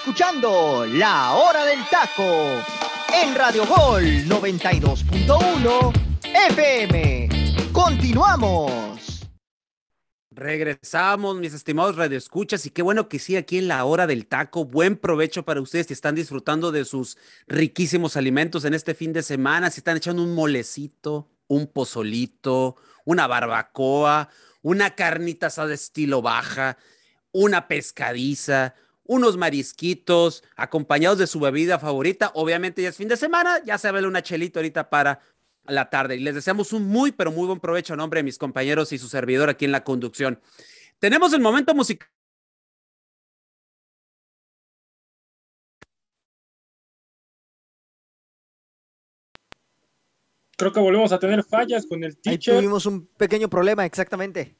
Escuchando La Hora del Taco en Radio Gol 92.1 FM. Continuamos. Regresamos, mis estimados radioescuchas, y qué bueno que sí, aquí en la hora del taco. Buen provecho para ustedes si están disfrutando de sus riquísimos alimentos en este fin de semana, si están echando un molecito, un pozolito, una barbacoa, una carnita asada estilo baja, una pescadiza, unos marisquitos, acompañados de su bebida favorita. Obviamente ya es fin de semana, ya se ve una chelita ahorita para la tarde. Y les deseamos un muy, pero muy buen provecho a nombre de mis compañeros y su servidor aquí en la conducción. Tenemos el momento musical. Creo que volvemos a tener fallas con el Ahí teacher. tuvimos un pequeño problema, exactamente.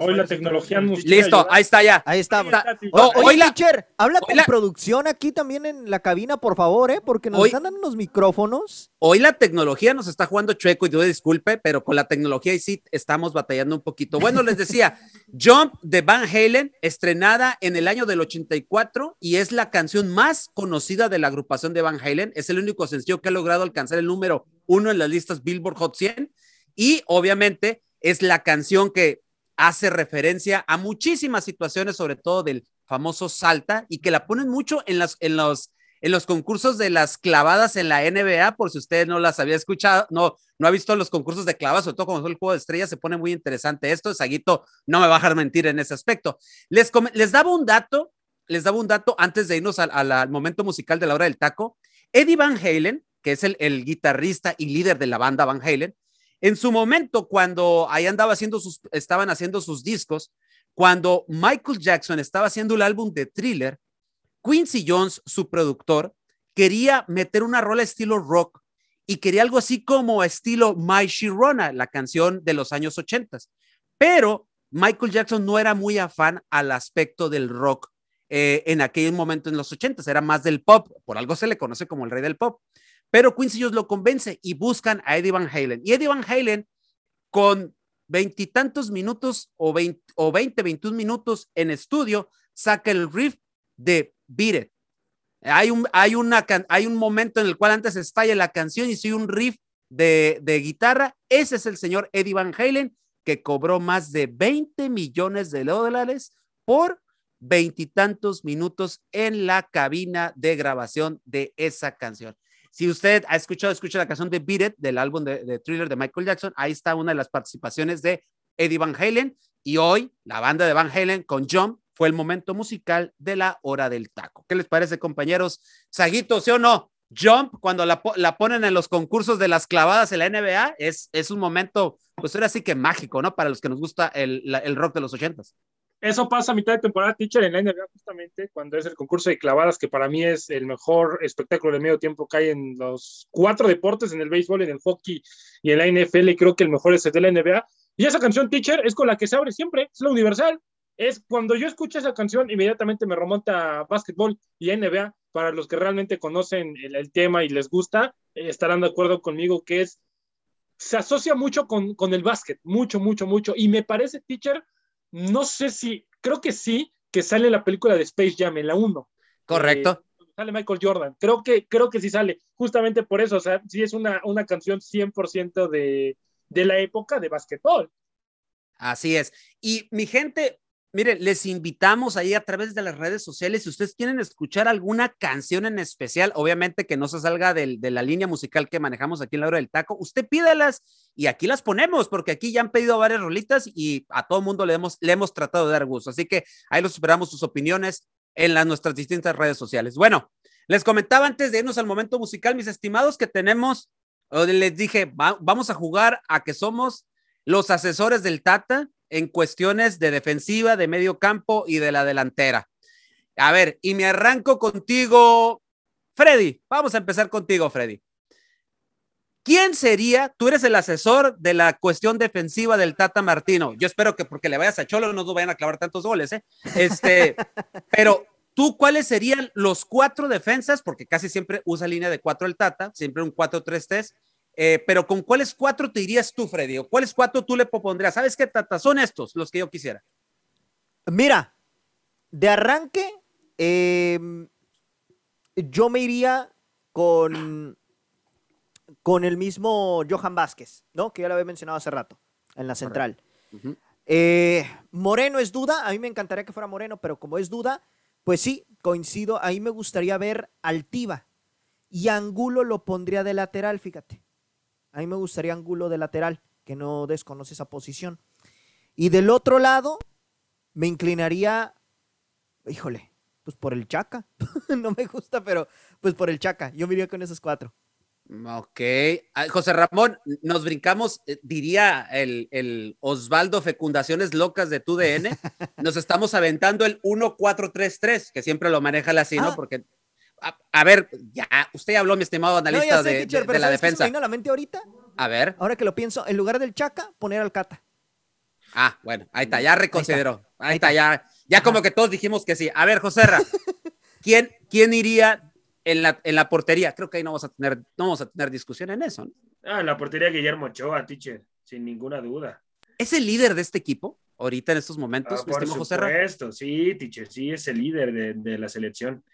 Hoy la tecnología nos- Listo, ahí está ya. Ahí estamos. Ahí está, Oh, Oye, hoy la- teacher, habla hoy con la- producción aquí también en la cabina, por favor, ¿eh? Porque nos Hoy- están dando unos micrófonos. Hoy la tecnología nos está jugando chueco y yo disculpe, pero con la tecnología y sí estamos batallando un poquito. Bueno, les decía, [LAUGHS] Jump de Van Halen, estrenada en el año del 84 y es la canción más conocida de la agrupación de Van Halen. Es el único sencillo que ha logrado alcanzar el número uno en las listas Billboard Hot 100 y obviamente es la canción que hace referencia a muchísimas situaciones, sobre todo del famoso Salta, y que la ponen mucho en, las, en, los, en los concursos de las clavadas en la NBA, por si usted no las había escuchado, no, no ha visto los concursos de clavadas, sobre todo cuando son el juego de estrellas, se pone muy interesante esto. Saguito no me va a dejar mentir en ese aspecto. Les, les daba un dato, les daba un dato antes de irnos al, momento musical de la hora del taco. Eddie Van Halen, que es el guitarrista y líder de la banda Van Halen, en su momento, cuando ahí andaba haciendo estaban haciendo sus discos, cuando Michael Jackson estaba haciendo el álbum de Thriller, Quincy Jones, su productor, quería meter una rola estilo rock y quería algo así como estilo My Sharona, la canción de los años 80. Pero Michael Jackson no era muy afán al aspecto del rock eh, en aquel momento en los 80, era más del pop, por algo se le conoce como el rey del pop. Pero Quincy Jones lo convence y buscan a Eddie Van Halen. Y Eddie Van Halen, con veintitantos minutos o veinte, o 20, 21 minutos en estudio, saca el riff de Beat. Hay un, hay un momento en el cual antes estalla la canción y sigue un riff de, de guitarra. Ese es el señor Eddie Van Halen, que cobró más de 20 millones de dólares por veintitantos minutos en la cabina de grabación de esa canción. Si usted ha escuchado, escucha la canción de Beat It del álbum de, Thriller de Michael Jackson, ahí está una de las participaciones de Eddie Van Halen y hoy la banda de Van Halen con Jump fue el momento musical de la hora del taco. ¿Qué les parece, compañeros? Saguito, ¿sí o no? Jump, cuando la, la ponen en los concursos de las clavadas en la NBA, es, es un momento, pues era así que mágico, ¿no? Para los que nos gusta el, el rock de los ochentas. Eso pasa a mitad de temporada, teacher, en la NBA, justamente, cuando es el concurso de clavadas, que para mí es el mejor espectáculo de medio tiempo que hay en los cuatro deportes, en el béisbol, en el hockey y en la NFL, y creo que el mejor es el de la NBA. Y esa canción, teacher, es con la que se abre siempre, es la universal. Es cuando yo escucho esa canción, inmediatamente me remonta a básquetbol y NBA. Para los que realmente conocen el, el tema y les gusta, eh, estarán de acuerdo conmigo que es, se asocia mucho con, con el básquet, mucho, mucho, mucho. Y me parece, teacher, no sé si, creo que sí, que sale la película de Space Jam en la 1. Correcto. Eh, sale Michael Jordan. Creo que, creo que sí sale, justamente por eso, o sea, sí es una, una canción 100% de, de la época de básquetbol. Así es. Y mi gente, miren, les invitamos ahí a través de las redes sociales, si ustedes quieren escuchar alguna canción en especial, obviamente que no se salga de, la línea musical que manejamos aquí en la hora del taco, usted pídalas y aquí las ponemos, porque aquí ya han pedido varias rolitas y a todo mundo le hemos, tratado de dar gusto. Así que ahí los esperamos sus opiniones en las, nuestras distintas redes sociales. Bueno, les comentaba antes de irnos al momento musical, mis estimados, que tenemos, les dije, va, vamos a jugar a que somos los asesores del Tata en cuestiones de defensiva, de medio campo y de la delantera. A ver, y me arranco contigo, Freddy. Vamos a empezar contigo, Freddy. ¿Quién sería? Tú eres el asesor de la cuestión defensiva del Tata Martino. Yo espero que porque le vayas a Cholo no nos vayan a clavar tantos goles, ¿eh? Este, [LAUGHS] pero tú, ¿cuáles serían los cuatro defensas? Porque casi siempre usa línea de cuatro el Tata, siempre un 4-3-3. Eh, pero ¿con cuáles cuatro te irías tú, Freddy? ¿O cuáles cuatro tú le propondrías? ¿Sabes qué, Tata? Son estos los que yo quisiera. Mira, de arranque, Em, yo me iría con, con el mismo Johan Vázquez, ¿no? Que ya lo había mencionado hace rato, en la central. Eh, Moreno es duda, a mí me encantaría que fuera Moreno, pero como es duda, pues sí, coincido, ahí me gustaría ver Altiva y Angulo lo pondría de lateral, fíjate. A mí me gustaría Angulo de lateral, que no desconoce esa posición. Y del otro lado, me inclinaría, híjole, pues por el Chaca. [LAUGHS] no me gusta, pero pues por el Chaca. Yo me iría con esos cuatro. Ok. Ah, José Ramón, nos brincamos, eh, diría el, el Osvaldo Fecundaciones Locas de TUDN. [LAUGHS] Nos estamos aventando el 1-4-3-3, que siempre lo maneja la así, ¿no? Ah. Porque, a, a ver, ya, usted habló, mi estimado analista sé, de, teacher, de- pero de la ¿sabes qué se me defensa. vino a la mente ahorita? A ver. Ahora que lo pienso, en lugar del Chaca, poner al Cata. Ah, bueno, ahí está, ya reconsideró. Ahí, Ahí está, ya, ya como que todos dijimos que sí. A ver, José Ra, [LAUGHS] ¿quién, quién iría en la, en la portería? Creo que ahí no vamos a tener, no vamos a tener discusión en eso. ¿no? Ah, en la portería Guillermo Ochoa, teacher, sin ninguna duda. ¿Es el líder de este equipo ahorita en estos momentos, Ah, mi por estimado José Ra? supuesto, sí, teacher, sí, es el líder de, de la selección.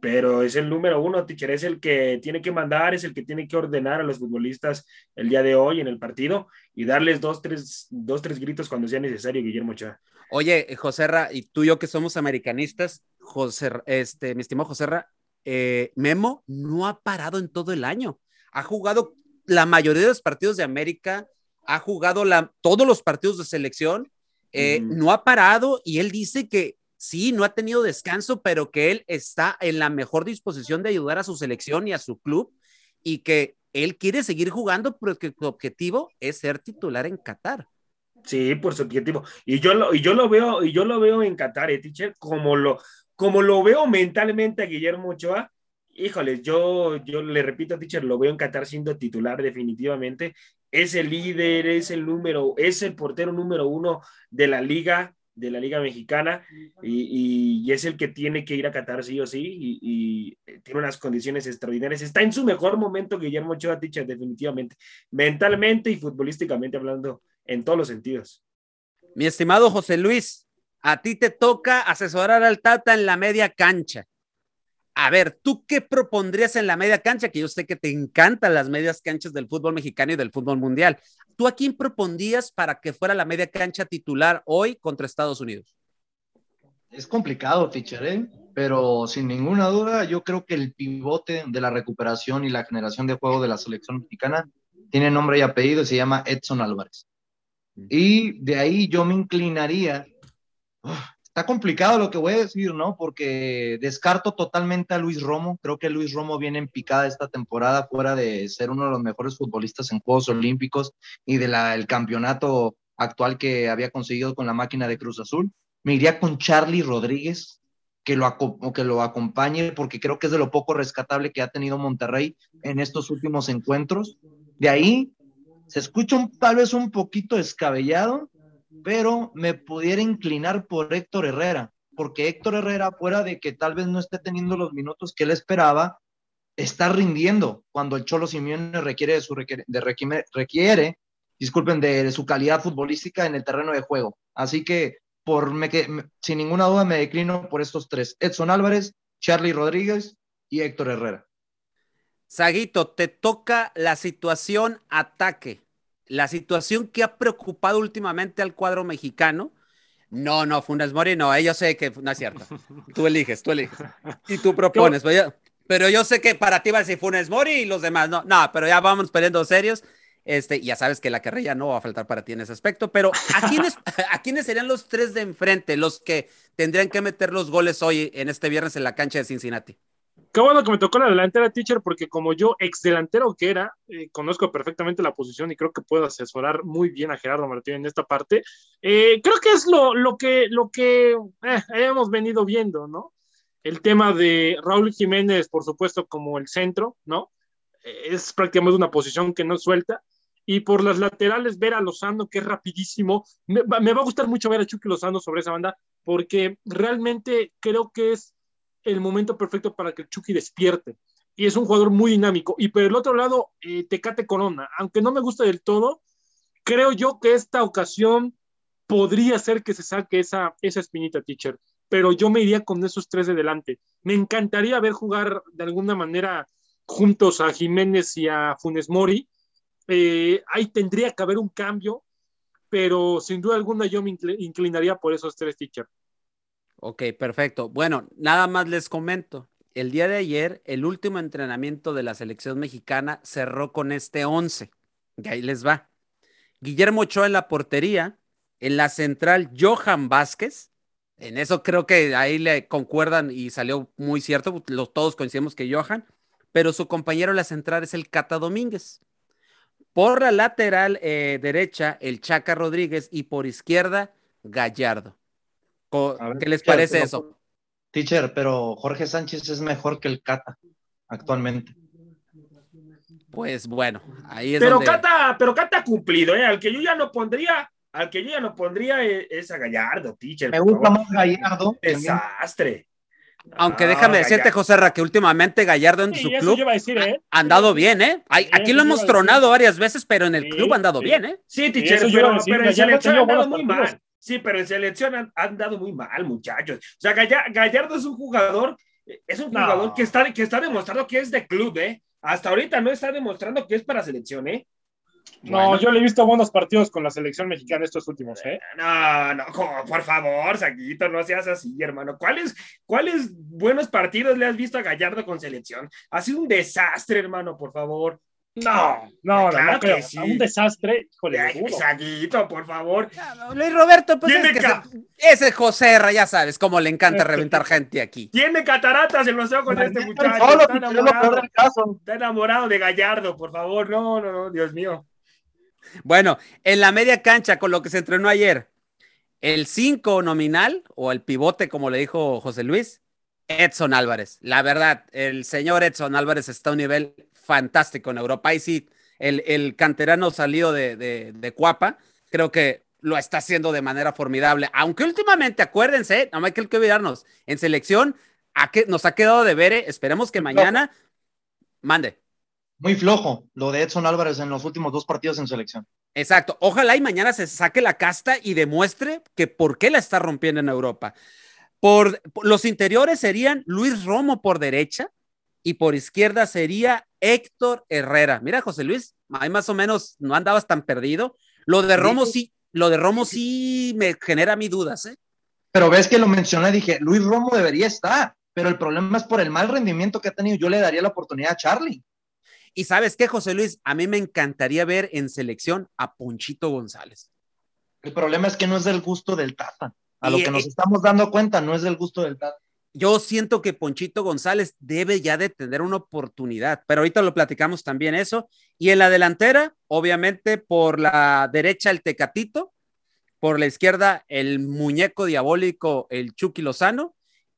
Pero es el número uno, teacher, es el que tiene que mandar, es el que tiene que ordenar a los futbolistas el día de hoy en el partido y darles dos, tres, dos, tres gritos cuando sea necesario, Guillermo Ochoa. Oye, José Ra, y tú y yo que somos americanistas, José, este, mi estimado José Ra, eh, Memo no ha parado en todo el año. Ha jugado la mayoría de los partidos de América, ha jugado la, todos los partidos de selección, eh, no ha parado y él dice que sí, no ha tenido descanso, pero que él está en la mejor disposición de ayudar a su selección y a su club y que él quiere seguir jugando porque su objetivo es ser titular en Qatar. Sí, por su objetivo. Y yo lo, y yo lo veo, y yo lo veo en Qatar, eh, teacher, como lo, como lo veo mentalmente a Guillermo Ochoa. Híjoles, yo, yo le repito, teacher, lo veo en Qatar siendo titular definitivamente. Es el líder, es el número, es el portero número uno de la liga, de la liga mexicana, y, y- y es el que tiene que ir a Qatar sí o sí, y, y tiene unas condiciones extraordinarias. Está en su mejor momento Guillermo Ochoa, definitivamente, mentalmente y futbolísticamente hablando en todos los sentidos. Mi estimado José Luis, a ti te toca asesorar al Tata en la media cancha. A ver, ¿tú qué propondrías en la media cancha? Que yo sé que te encantan las medias canchas del fútbol mexicano y del fútbol mundial. ¿Tú a quién propondrías para que fuera la media cancha titular hoy contra Estados Unidos? Es complicado, teacher, ¿eh? pero sin ninguna duda yo creo que el pivote de la recuperación y la generación de juego de la selección mexicana tiene nombre y apellido se llama Edson Álvarez. Y de ahí yo me inclinaría. Uf, está complicado lo que voy a decir, ¿no? Porque descarto totalmente a Luis Romo. Creo que Luis Romo viene en picada esta temporada, fuera de ser uno de los mejores futbolistas en Juegos Olímpicos y del campeonato actual que había conseguido con la máquina de Cruz Azul. Me iría con Charlie Rodríguez, que lo, que lo acompañe, porque creo que es de lo poco rescatable que ha tenido Monterrey en estos últimos encuentros. De ahí se escucha tal vez un poquito descabellado, pero me pudiera inclinar por Héctor Herrera, porque Héctor Herrera, fuera de que tal vez no esté teniendo los minutos que él esperaba, está rindiendo cuando el Cholo Simeone requiere de su requiere, requiere, disculpen, de, su calidad futbolística en el terreno de juego. Así que por me- sin ninguna duda me declino por estos tres: Edson Álvarez, Charlie Rodríguez y Héctor Herrera. Saguito, te toca la situación ataque, la situación que ha preocupado últimamente al cuadro mexicano. No, no, Funes Mori, no, eh, yo sé que no es cierto. Tú eliges, tú eliges. Y tú propones, pero yo, pero yo sé que para ti va a decir Funes Mori y los demás, no, no, pero ya vamos poniendo serios. Este, ya sabes que la carrilla no va a faltar para ti en ese aspecto, pero ¿a quiénes, ¿a quiénes serían los tres de enfrente, los que tendrían que meter los goles hoy en este viernes en la cancha de Cincinnati? Qué bueno que me tocó la delantera, teacher, porque como yo, ex delantero que era, eh, conozco perfectamente la posición y creo que puedo asesorar muy bien a Gerardo Martín en esta parte. Eh, creo que es lo, lo que, lo que eh, hemos venido viendo, ¿no? El tema de Raúl Jiménez, por supuesto, como el centro, ¿no? Eh, es prácticamente una posición que no suelta. Y por las laterales, ver a Lozano, que es rapidísimo. Me, me va a gustar mucho ver a Chucky Lozano sobre esa banda, porque realmente creo que es el momento perfecto para que el Chucky despierte. Y es un jugador muy dinámico. Y por el otro lado, eh, Tecate Corona, aunque no me gusta del todo, creo yo que esta ocasión podría ser que se saque esa, esa espinita, teacher. pero yo me iría con esos tres de delante. Me encantaría ver jugar de alguna manera juntos a Jiménez y a Funes Mori. Eh, ahí tendría que haber un cambio, pero sin duda alguna yo me inclinaría por esos tres teachers. Ok, perfecto. Bueno, nada más les comento. El día de ayer, el último entrenamiento de la selección mexicana cerró con este 11. Y ahí les va. Guillermo Ochoa en la portería, en la central Johan Vázquez. En eso creo que ahí le concuerdan y salió muy cierto. Los, todos coincidimos que Johan, pero su compañero en la central es el Cata Domínguez. Por la lateral eh, derecha, el Chaca Rodríguez y por izquierda, Gallardo. ¿Qué les parece eso? Teacher, pero Jorge Sánchez es mejor que el Cata actualmente. Pues bueno, ahí es pero donde... Cata, pero Cata ha cumplido, ¿eh? Al que yo ya no pondría, al que yo ya no pondría es, a Gallardo, teacher. Me gusta más Gallardo. Desastre. Aunque déjame decirte, José Ra, que últimamente Gallardo en su club ¿eh? ha andado bien, ¿eh? Aquí lo hemos tronado varias veces, pero en el club ha andado bien, ¿eh? Sí, teacher, pero, pero en selección ha andado muy mal. Sí, pero en selección han, andado muy mal, muchachos. O sea, Gallardo es un jugador, es un jugador que, está, que está demostrando que es de club, ¿eh? Hasta ahorita no está demostrando que es para selección, ¿eh? No, yo le he visto buenos partidos con la selección mexicana estos últimos, ¿eh? No, no, por favor, Saquito, no seas así, hermano. ¿Cuáles, ¿Cuáles buenos partidos le has visto a Gallardo con selección? Ha sido un desastre, hermano, por favor. No, no, claro no, que sí. Un desastre, híjole. Saquito, por favor. Luis Roberto, pues es que ese José ya sabes cómo le encanta reventar gente aquí. Tiene cataratas en los ojos de este muchacho. Está enamorado, está enamorado de Gallardo, por favor. No, no, no, Dios mío. Bueno, en la media cancha, con lo que se entrenó ayer, el 5 nominal, o el pivote, como le dijo José Luis, Edson Álvarez. La verdad, el señor Edson Álvarez está a un nivel fantástico en Europa. Y sí, el, canterano salido de, de, Cuapa, creo que lo está haciendo de manera formidable. Aunque últimamente, acuérdense, no hay que olvidarnos, en selección nos ha quedado de ver, esperemos que mañana mande muy flojo lo de Edson Álvarez en los últimos dos partidos en selección. Exacto. Ojalá y mañana se saque la casta y demuestre que por qué la está rompiendo en Europa. Por, los interiores serían Luis Romo por derecha y por izquierda sería Héctor Herrera. Mira, José Luis, ahí más o menos no andabas tan perdido. Lo de Romo sí, lo de Romo sí me genera mis dudas, ¿eh? Pero ves que lo mencioné, dije, Luis Romo debería estar, pero el problema es por el mal rendimiento que ha tenido. Yo le daría la oportunidad a Charlie. Y sabes qué, José Luis, a mí me encantaría ver en selección a Ponchito González. El problema es que no es del gusto del Tata. A lo que nos estamos dando cuenta, no es del gusto del Tata. Yo siento que Ponchito González debe ya de tener una oportunidad, pero ahorita lo platicamos también eso. Y en la delantera, obviamente por la derecha el Tecatito, por la izquierda el muñeco diabólico, el Chucky Lozano,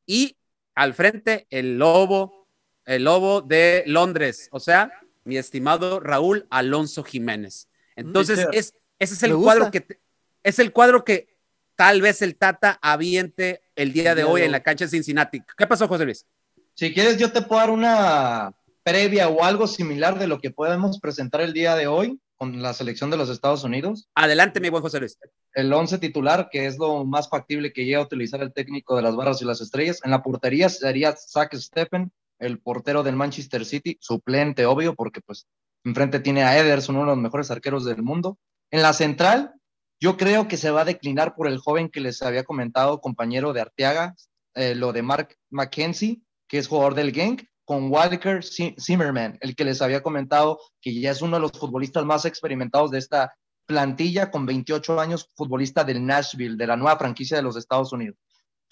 y al frente el lobo, el lobo de Londres, o sea, mi estimado Raúl Alonso Jiménez. Entonces, es, ese es el cuadro que es el cuadro que tal vez el Tata aviente el día de hoy en la cancha de Cincinnati. ¿Qué pasó, José Luis? Si quieres, yo te puedo dar una previa o algo similar de lo que podemos presentar el día de hoy con la selección de los Estados Unidos. Adelante, mi buen José Luis. El 11 titular, que es lo más factible que llega a utilizar el técnico de las barras y las estrellas. En la portería sería Zach Steffen, el portero del Manchester City, suplente, obvio, porque pues enfrente tiene a Ederson, uno de los mejores arqueros del mundo. En la central, yo creo que se va a declinar por el joven que les había comentado, compañero de Arteaga, eh, lo de Mark McKenzie, que es jugador del Genk, con Walker Zimmerman, el que les había comentado que ya es uno de los futbolistas más experimentados de esta plantilla, con 28 años, futbolista del Nashville, de la nueva franquicia de los Estados Unidos.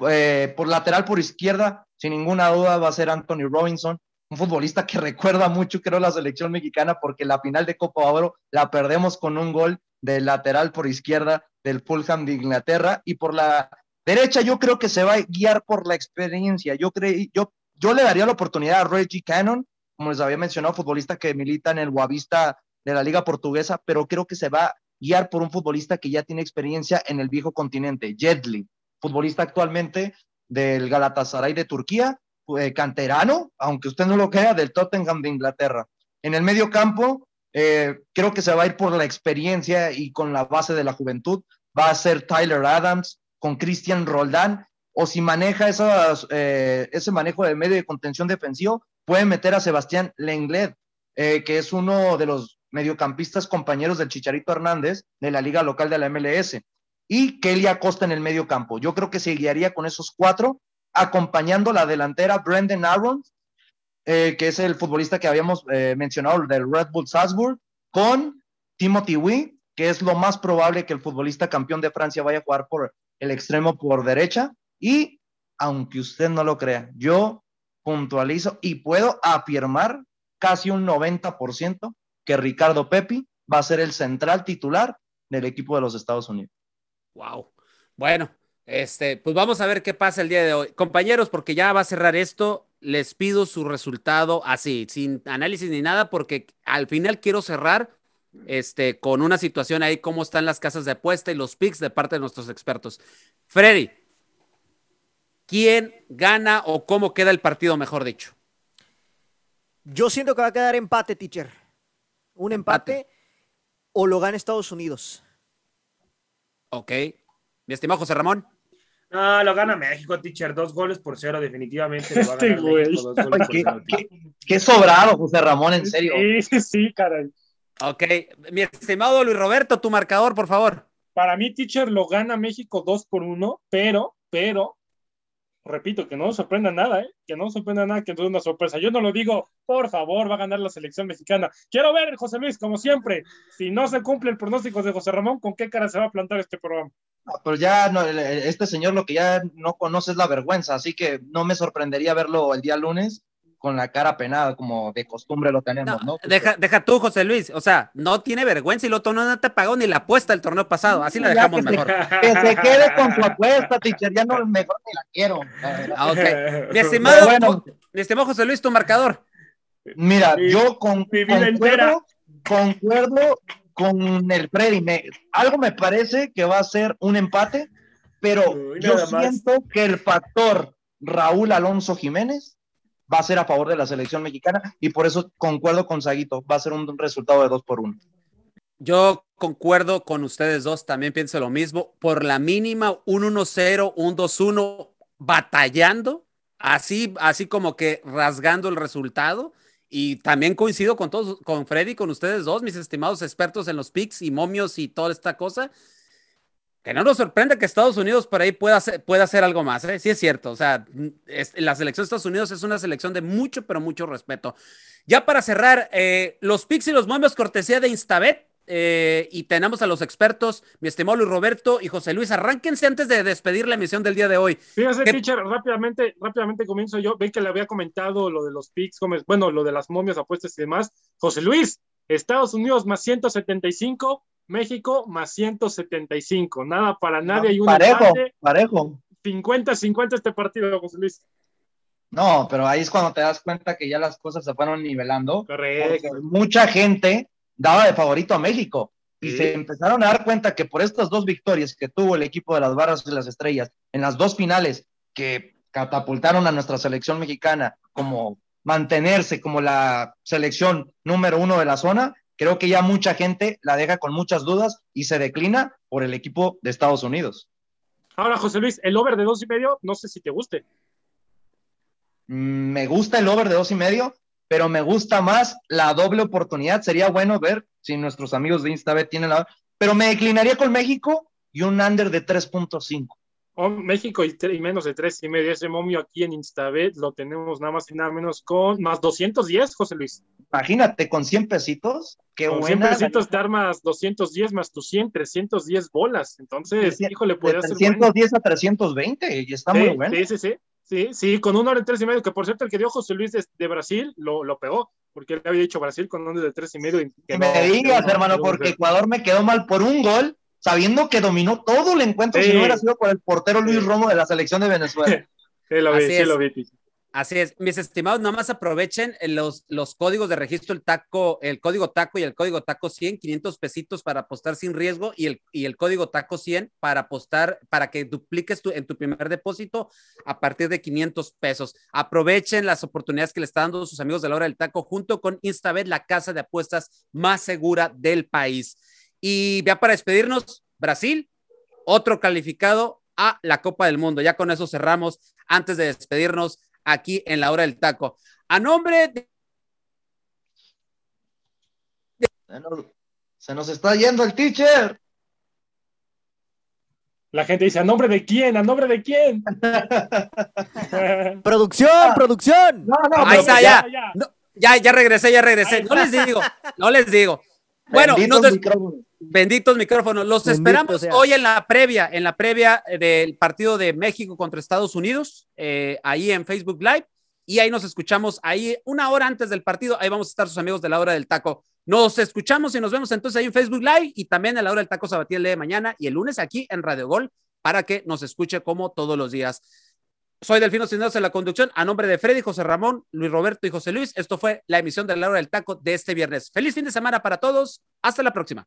Eh, por lateral, por izquierda, sin ninguna duda va a ser Anthony Robinson, un futbolista que [LAUGHS] recuerda mucho, creo, la selección mexicana, porque la final de Copa Oro la perdemos con un gol de lateral por izquierda del Fulham de Inglaterra y por la derecha yo creo que se va a guiar por la experiencia. Yo, creí, yo, yo le daría la oportunidad a Reggie Cannon, como les había mencionado, futbolista que milita en el Boavista de la Liga Portuguesa, pero creo que se va a guiar por un futbolista que ya tiene experiencia en el viejo continente, Jedli, futbolista actualmente del Galatasaray de Turquía, eh, canterano, aunque usted no lo crea, del Tottenham de Inglaterra. En el medio campo, eh, creo que se va a ir por la experiencia y con la base de la juventud. Va a ser Tyler Adams con Christian Roldán, o si maneja esas, eh, ese manejo de medio de contención defensivo, puede meter a Sebastián Lenglet, eh, que es uno de los mediocampistas compañeros del Chicharito Hernández de la liga local de la MLS, y Kelly Acosta en el medio campo. Yo creo que se guiaría con esos cuatro, acompañando la delantera Brendan Aaron, eh, que es el futbolista que habíamos mencionado del Red Bull Salzburg, con Timothy Wee, que es lo más probable que el futbolista campeón de Francia vaya a jugar por el extremo por derecha. Y aunque usted no lo crea, yo puntualizo y puedo afirmar casi un 90% que Ricardo Pepi va a ser el central titular del equipo de los Estados Unidos. Wow. Bueno, este, pues vamos a ver qué pasa el día de hoy. Compañeros, porque ya va a cerrar esto, les pido su resultado así, sin análisis ni nada, porque al final quiero cerrar este, con una situación ahí, cómo están las casas de apuesta y los picks de parte de nuestros expertos. Freddy, ¿quién gana o cómo queda el partido, mejor dicho? Yo siento que va a quedar empate, teacher. Un empate, o lo gana Estados Unidos. Ok. Mi estimado José Ramón. No, lo gana México, teacher. Dos goles por cero, definitivamente. Lo va a Este ganar México, dos goles por ¿Qué, cero. qué- qué sobrado, José Ramón, en serio. Sí, sí, caray. Ok. Mi estimado Luis Roberto, tu marcador, por favor. Para mí, teacher lo gana México 2 por 1, pero, pero, repito, que no nos sorprenda nada, ¿eh? Que no nos sorprenda nada, que no es una sorpresa. Yo no lo digo, por favor, va a ganar la selección mexicana. Quiero ver, José Luis, como siempre, si no se cumple el pronóstico de José Ramón, ¿con qué cara se va a plantar este programa? Ah, Pero ya no, este señor lo que ya no conoce es la vergüenza, así que no me sorprendería verlo el día lunes con la cara penada, como de costumbre lo tenemos, No, ¿no? deja, deja tú, José Luis. O sea, no tiene vergüenza y lo otro no te pagó ni la apuesta del torneo pasado. Así la dejamos que se- mejor. [LAUGHS] Que se quede con su apuesta, teacher, ya no, mejor ni la quiero. la. Ah, ok. Mi estimado, Pero bueno. mi estimado José Luis, tu marcador. Mira, Mi- yo con, mi vida concuerdo, concuerdo con el Freddy. Me- algo me parece que va a ser un empate, pero Uy, yo más. siento que el factor Raúl Alonso Jiménez va a ser a favor de la selección mexicana y por eso concuerdo con Saguito. Va a ser un resultado de dos por uno. Yo concuerdo con ustedes dos, también pienso lo mismo. Por la mínima, un 1-0, un 2-1, batallando, así, así como que rasgando el resultado. Y también coincido con todos, con Freddy, con ustedes dos, mis estimados expertos en los picks y momios y toda esta cosa. Que no nos sorprende que Estados Unidos por ahí pueda hacer, pueda hacer algo más, ¿eh? Sí es cierto. O sea, es- la selección de Estados Unidos es una selección de mucho, pero mucho respeto. Ya para cerrar, eh, los picks y los momios cortesía de Instabet. eh, y tenemos a los expertos, mi estimado Luis Roberto y José Luis. Arránquense antes de despedir la emisión del día de hoy. Fíjese, ¿Qué- teacher, rápidamente, rápidamente comienzo yo. Ven que le había comentado lo de los picks, bueno, lo de las momias, apuestas y demás. José Luis, Estados Unidos más 175, México más 175. Nada para nadie, hay un parejo, empate. parejo. 50-50 este partido, José Luis. No, pero ahí es cuando te das cuenta que ya las cosas se fueron nivelando. Correcto. mucha gente daba de favorito a México y Sí. se empezaron a dar cuenta que por estas dos victorias que tuvo el equipo de las Barras y las Estrellas en las dos finales que catapultaron a nuestra selección mexicana como mantenerse como la selección número uno de la zona, creo que ya mucha gente la deja con muchas dudas y se declina por el equipo de Estados Unidos. Ahora, José Luis, el over de dos y medio, no sé si te guste. Mm, Me gusta el over de dos y medio, pero me gusta más la doble oportunidad. Sería bueno ver si nuestros amigos de Instabet tienen la. Pero me declinaría con México y un under de 3.5. Oh, México y, y menos de tres y medio. Ese momio aquí en Instabet lo tenemos nada más y nada menos con más 210, José Luis. Imagínate, con 100 pesitos, qué Con 100 buena. pesitos te armas 210 más tus 100, 310 bolas. Entonces, De híjole, De podría ser bueno. 310 a 320 y está Sí, muy bueno. Sí, sí, sí. Sí, sí, con un hora de tres y medio, que por cierto el que dio José Luis de, de Brasil lo, lo pegó, porque él había dicho Brasil con un de tres y medio. y que Que no- me digas, no- hermano, no- porque Ecuador me quedó mal por un gol, sabiendo que dominó todo el encuentro Sí. si no hubiera sido por el portero Luis. Romo de la selección de Venezuela. [LAUGHS] Sí, lo vi, Así sí es. lo vi. Así es, mis estimados, nada más aprovechen los, los códigos de registro, el taco, el código taco y el código taco 100, 500 pesitos para apostar sin riesgo y el, y el código taco 100 para apostar, para que dupliques tu, en tu primer depósito a partir de 500 pesos. Aprovechen las oportunidades que le están dando sus amigos de la hora del taco junto con Instabet, la casa de apuestas más segura del país. Y ya para despedirnos, Brasil, otro calificado a la Copa del Mundo. Ya con eso cerramos antes de despedirnos aquí en la hora del taco. A nombre de... Se nos, está yendo el teacher. La gente dice, ¿a nombre de quién? ¿A nombre de quién? [LAUGHS] producción, producción. No, no, Ahí está, ya. Ya. ya, regresé, ya regresé. No les digo, no les digo. Bueno, benditos, micrófonos. Benditos micrófonos. Los esperamos hoy en la previa, en la previa del partido de México contra Estados Unidos, eh, ahí en Facebook Live. Y ahí nos escuchamos, ahí una hora antes del partido, ahí vamos a estar sus amigos de la hora del taco. Nos escuchamos y nos vemos entonces ahí en Facebook Live y también a la hora del taco sabatí el día de mañana y el lunes aquí en Radio Gol para que nos escuche como todos los días. Soy Delfino Cisneros en la conducción. A nombre de Freddy, José Ramón, Luis Roberto y José Luis, esto fue la emisión de la hora del taco de este viernes. Feliz fin de semana para todos. Hasta la próxima.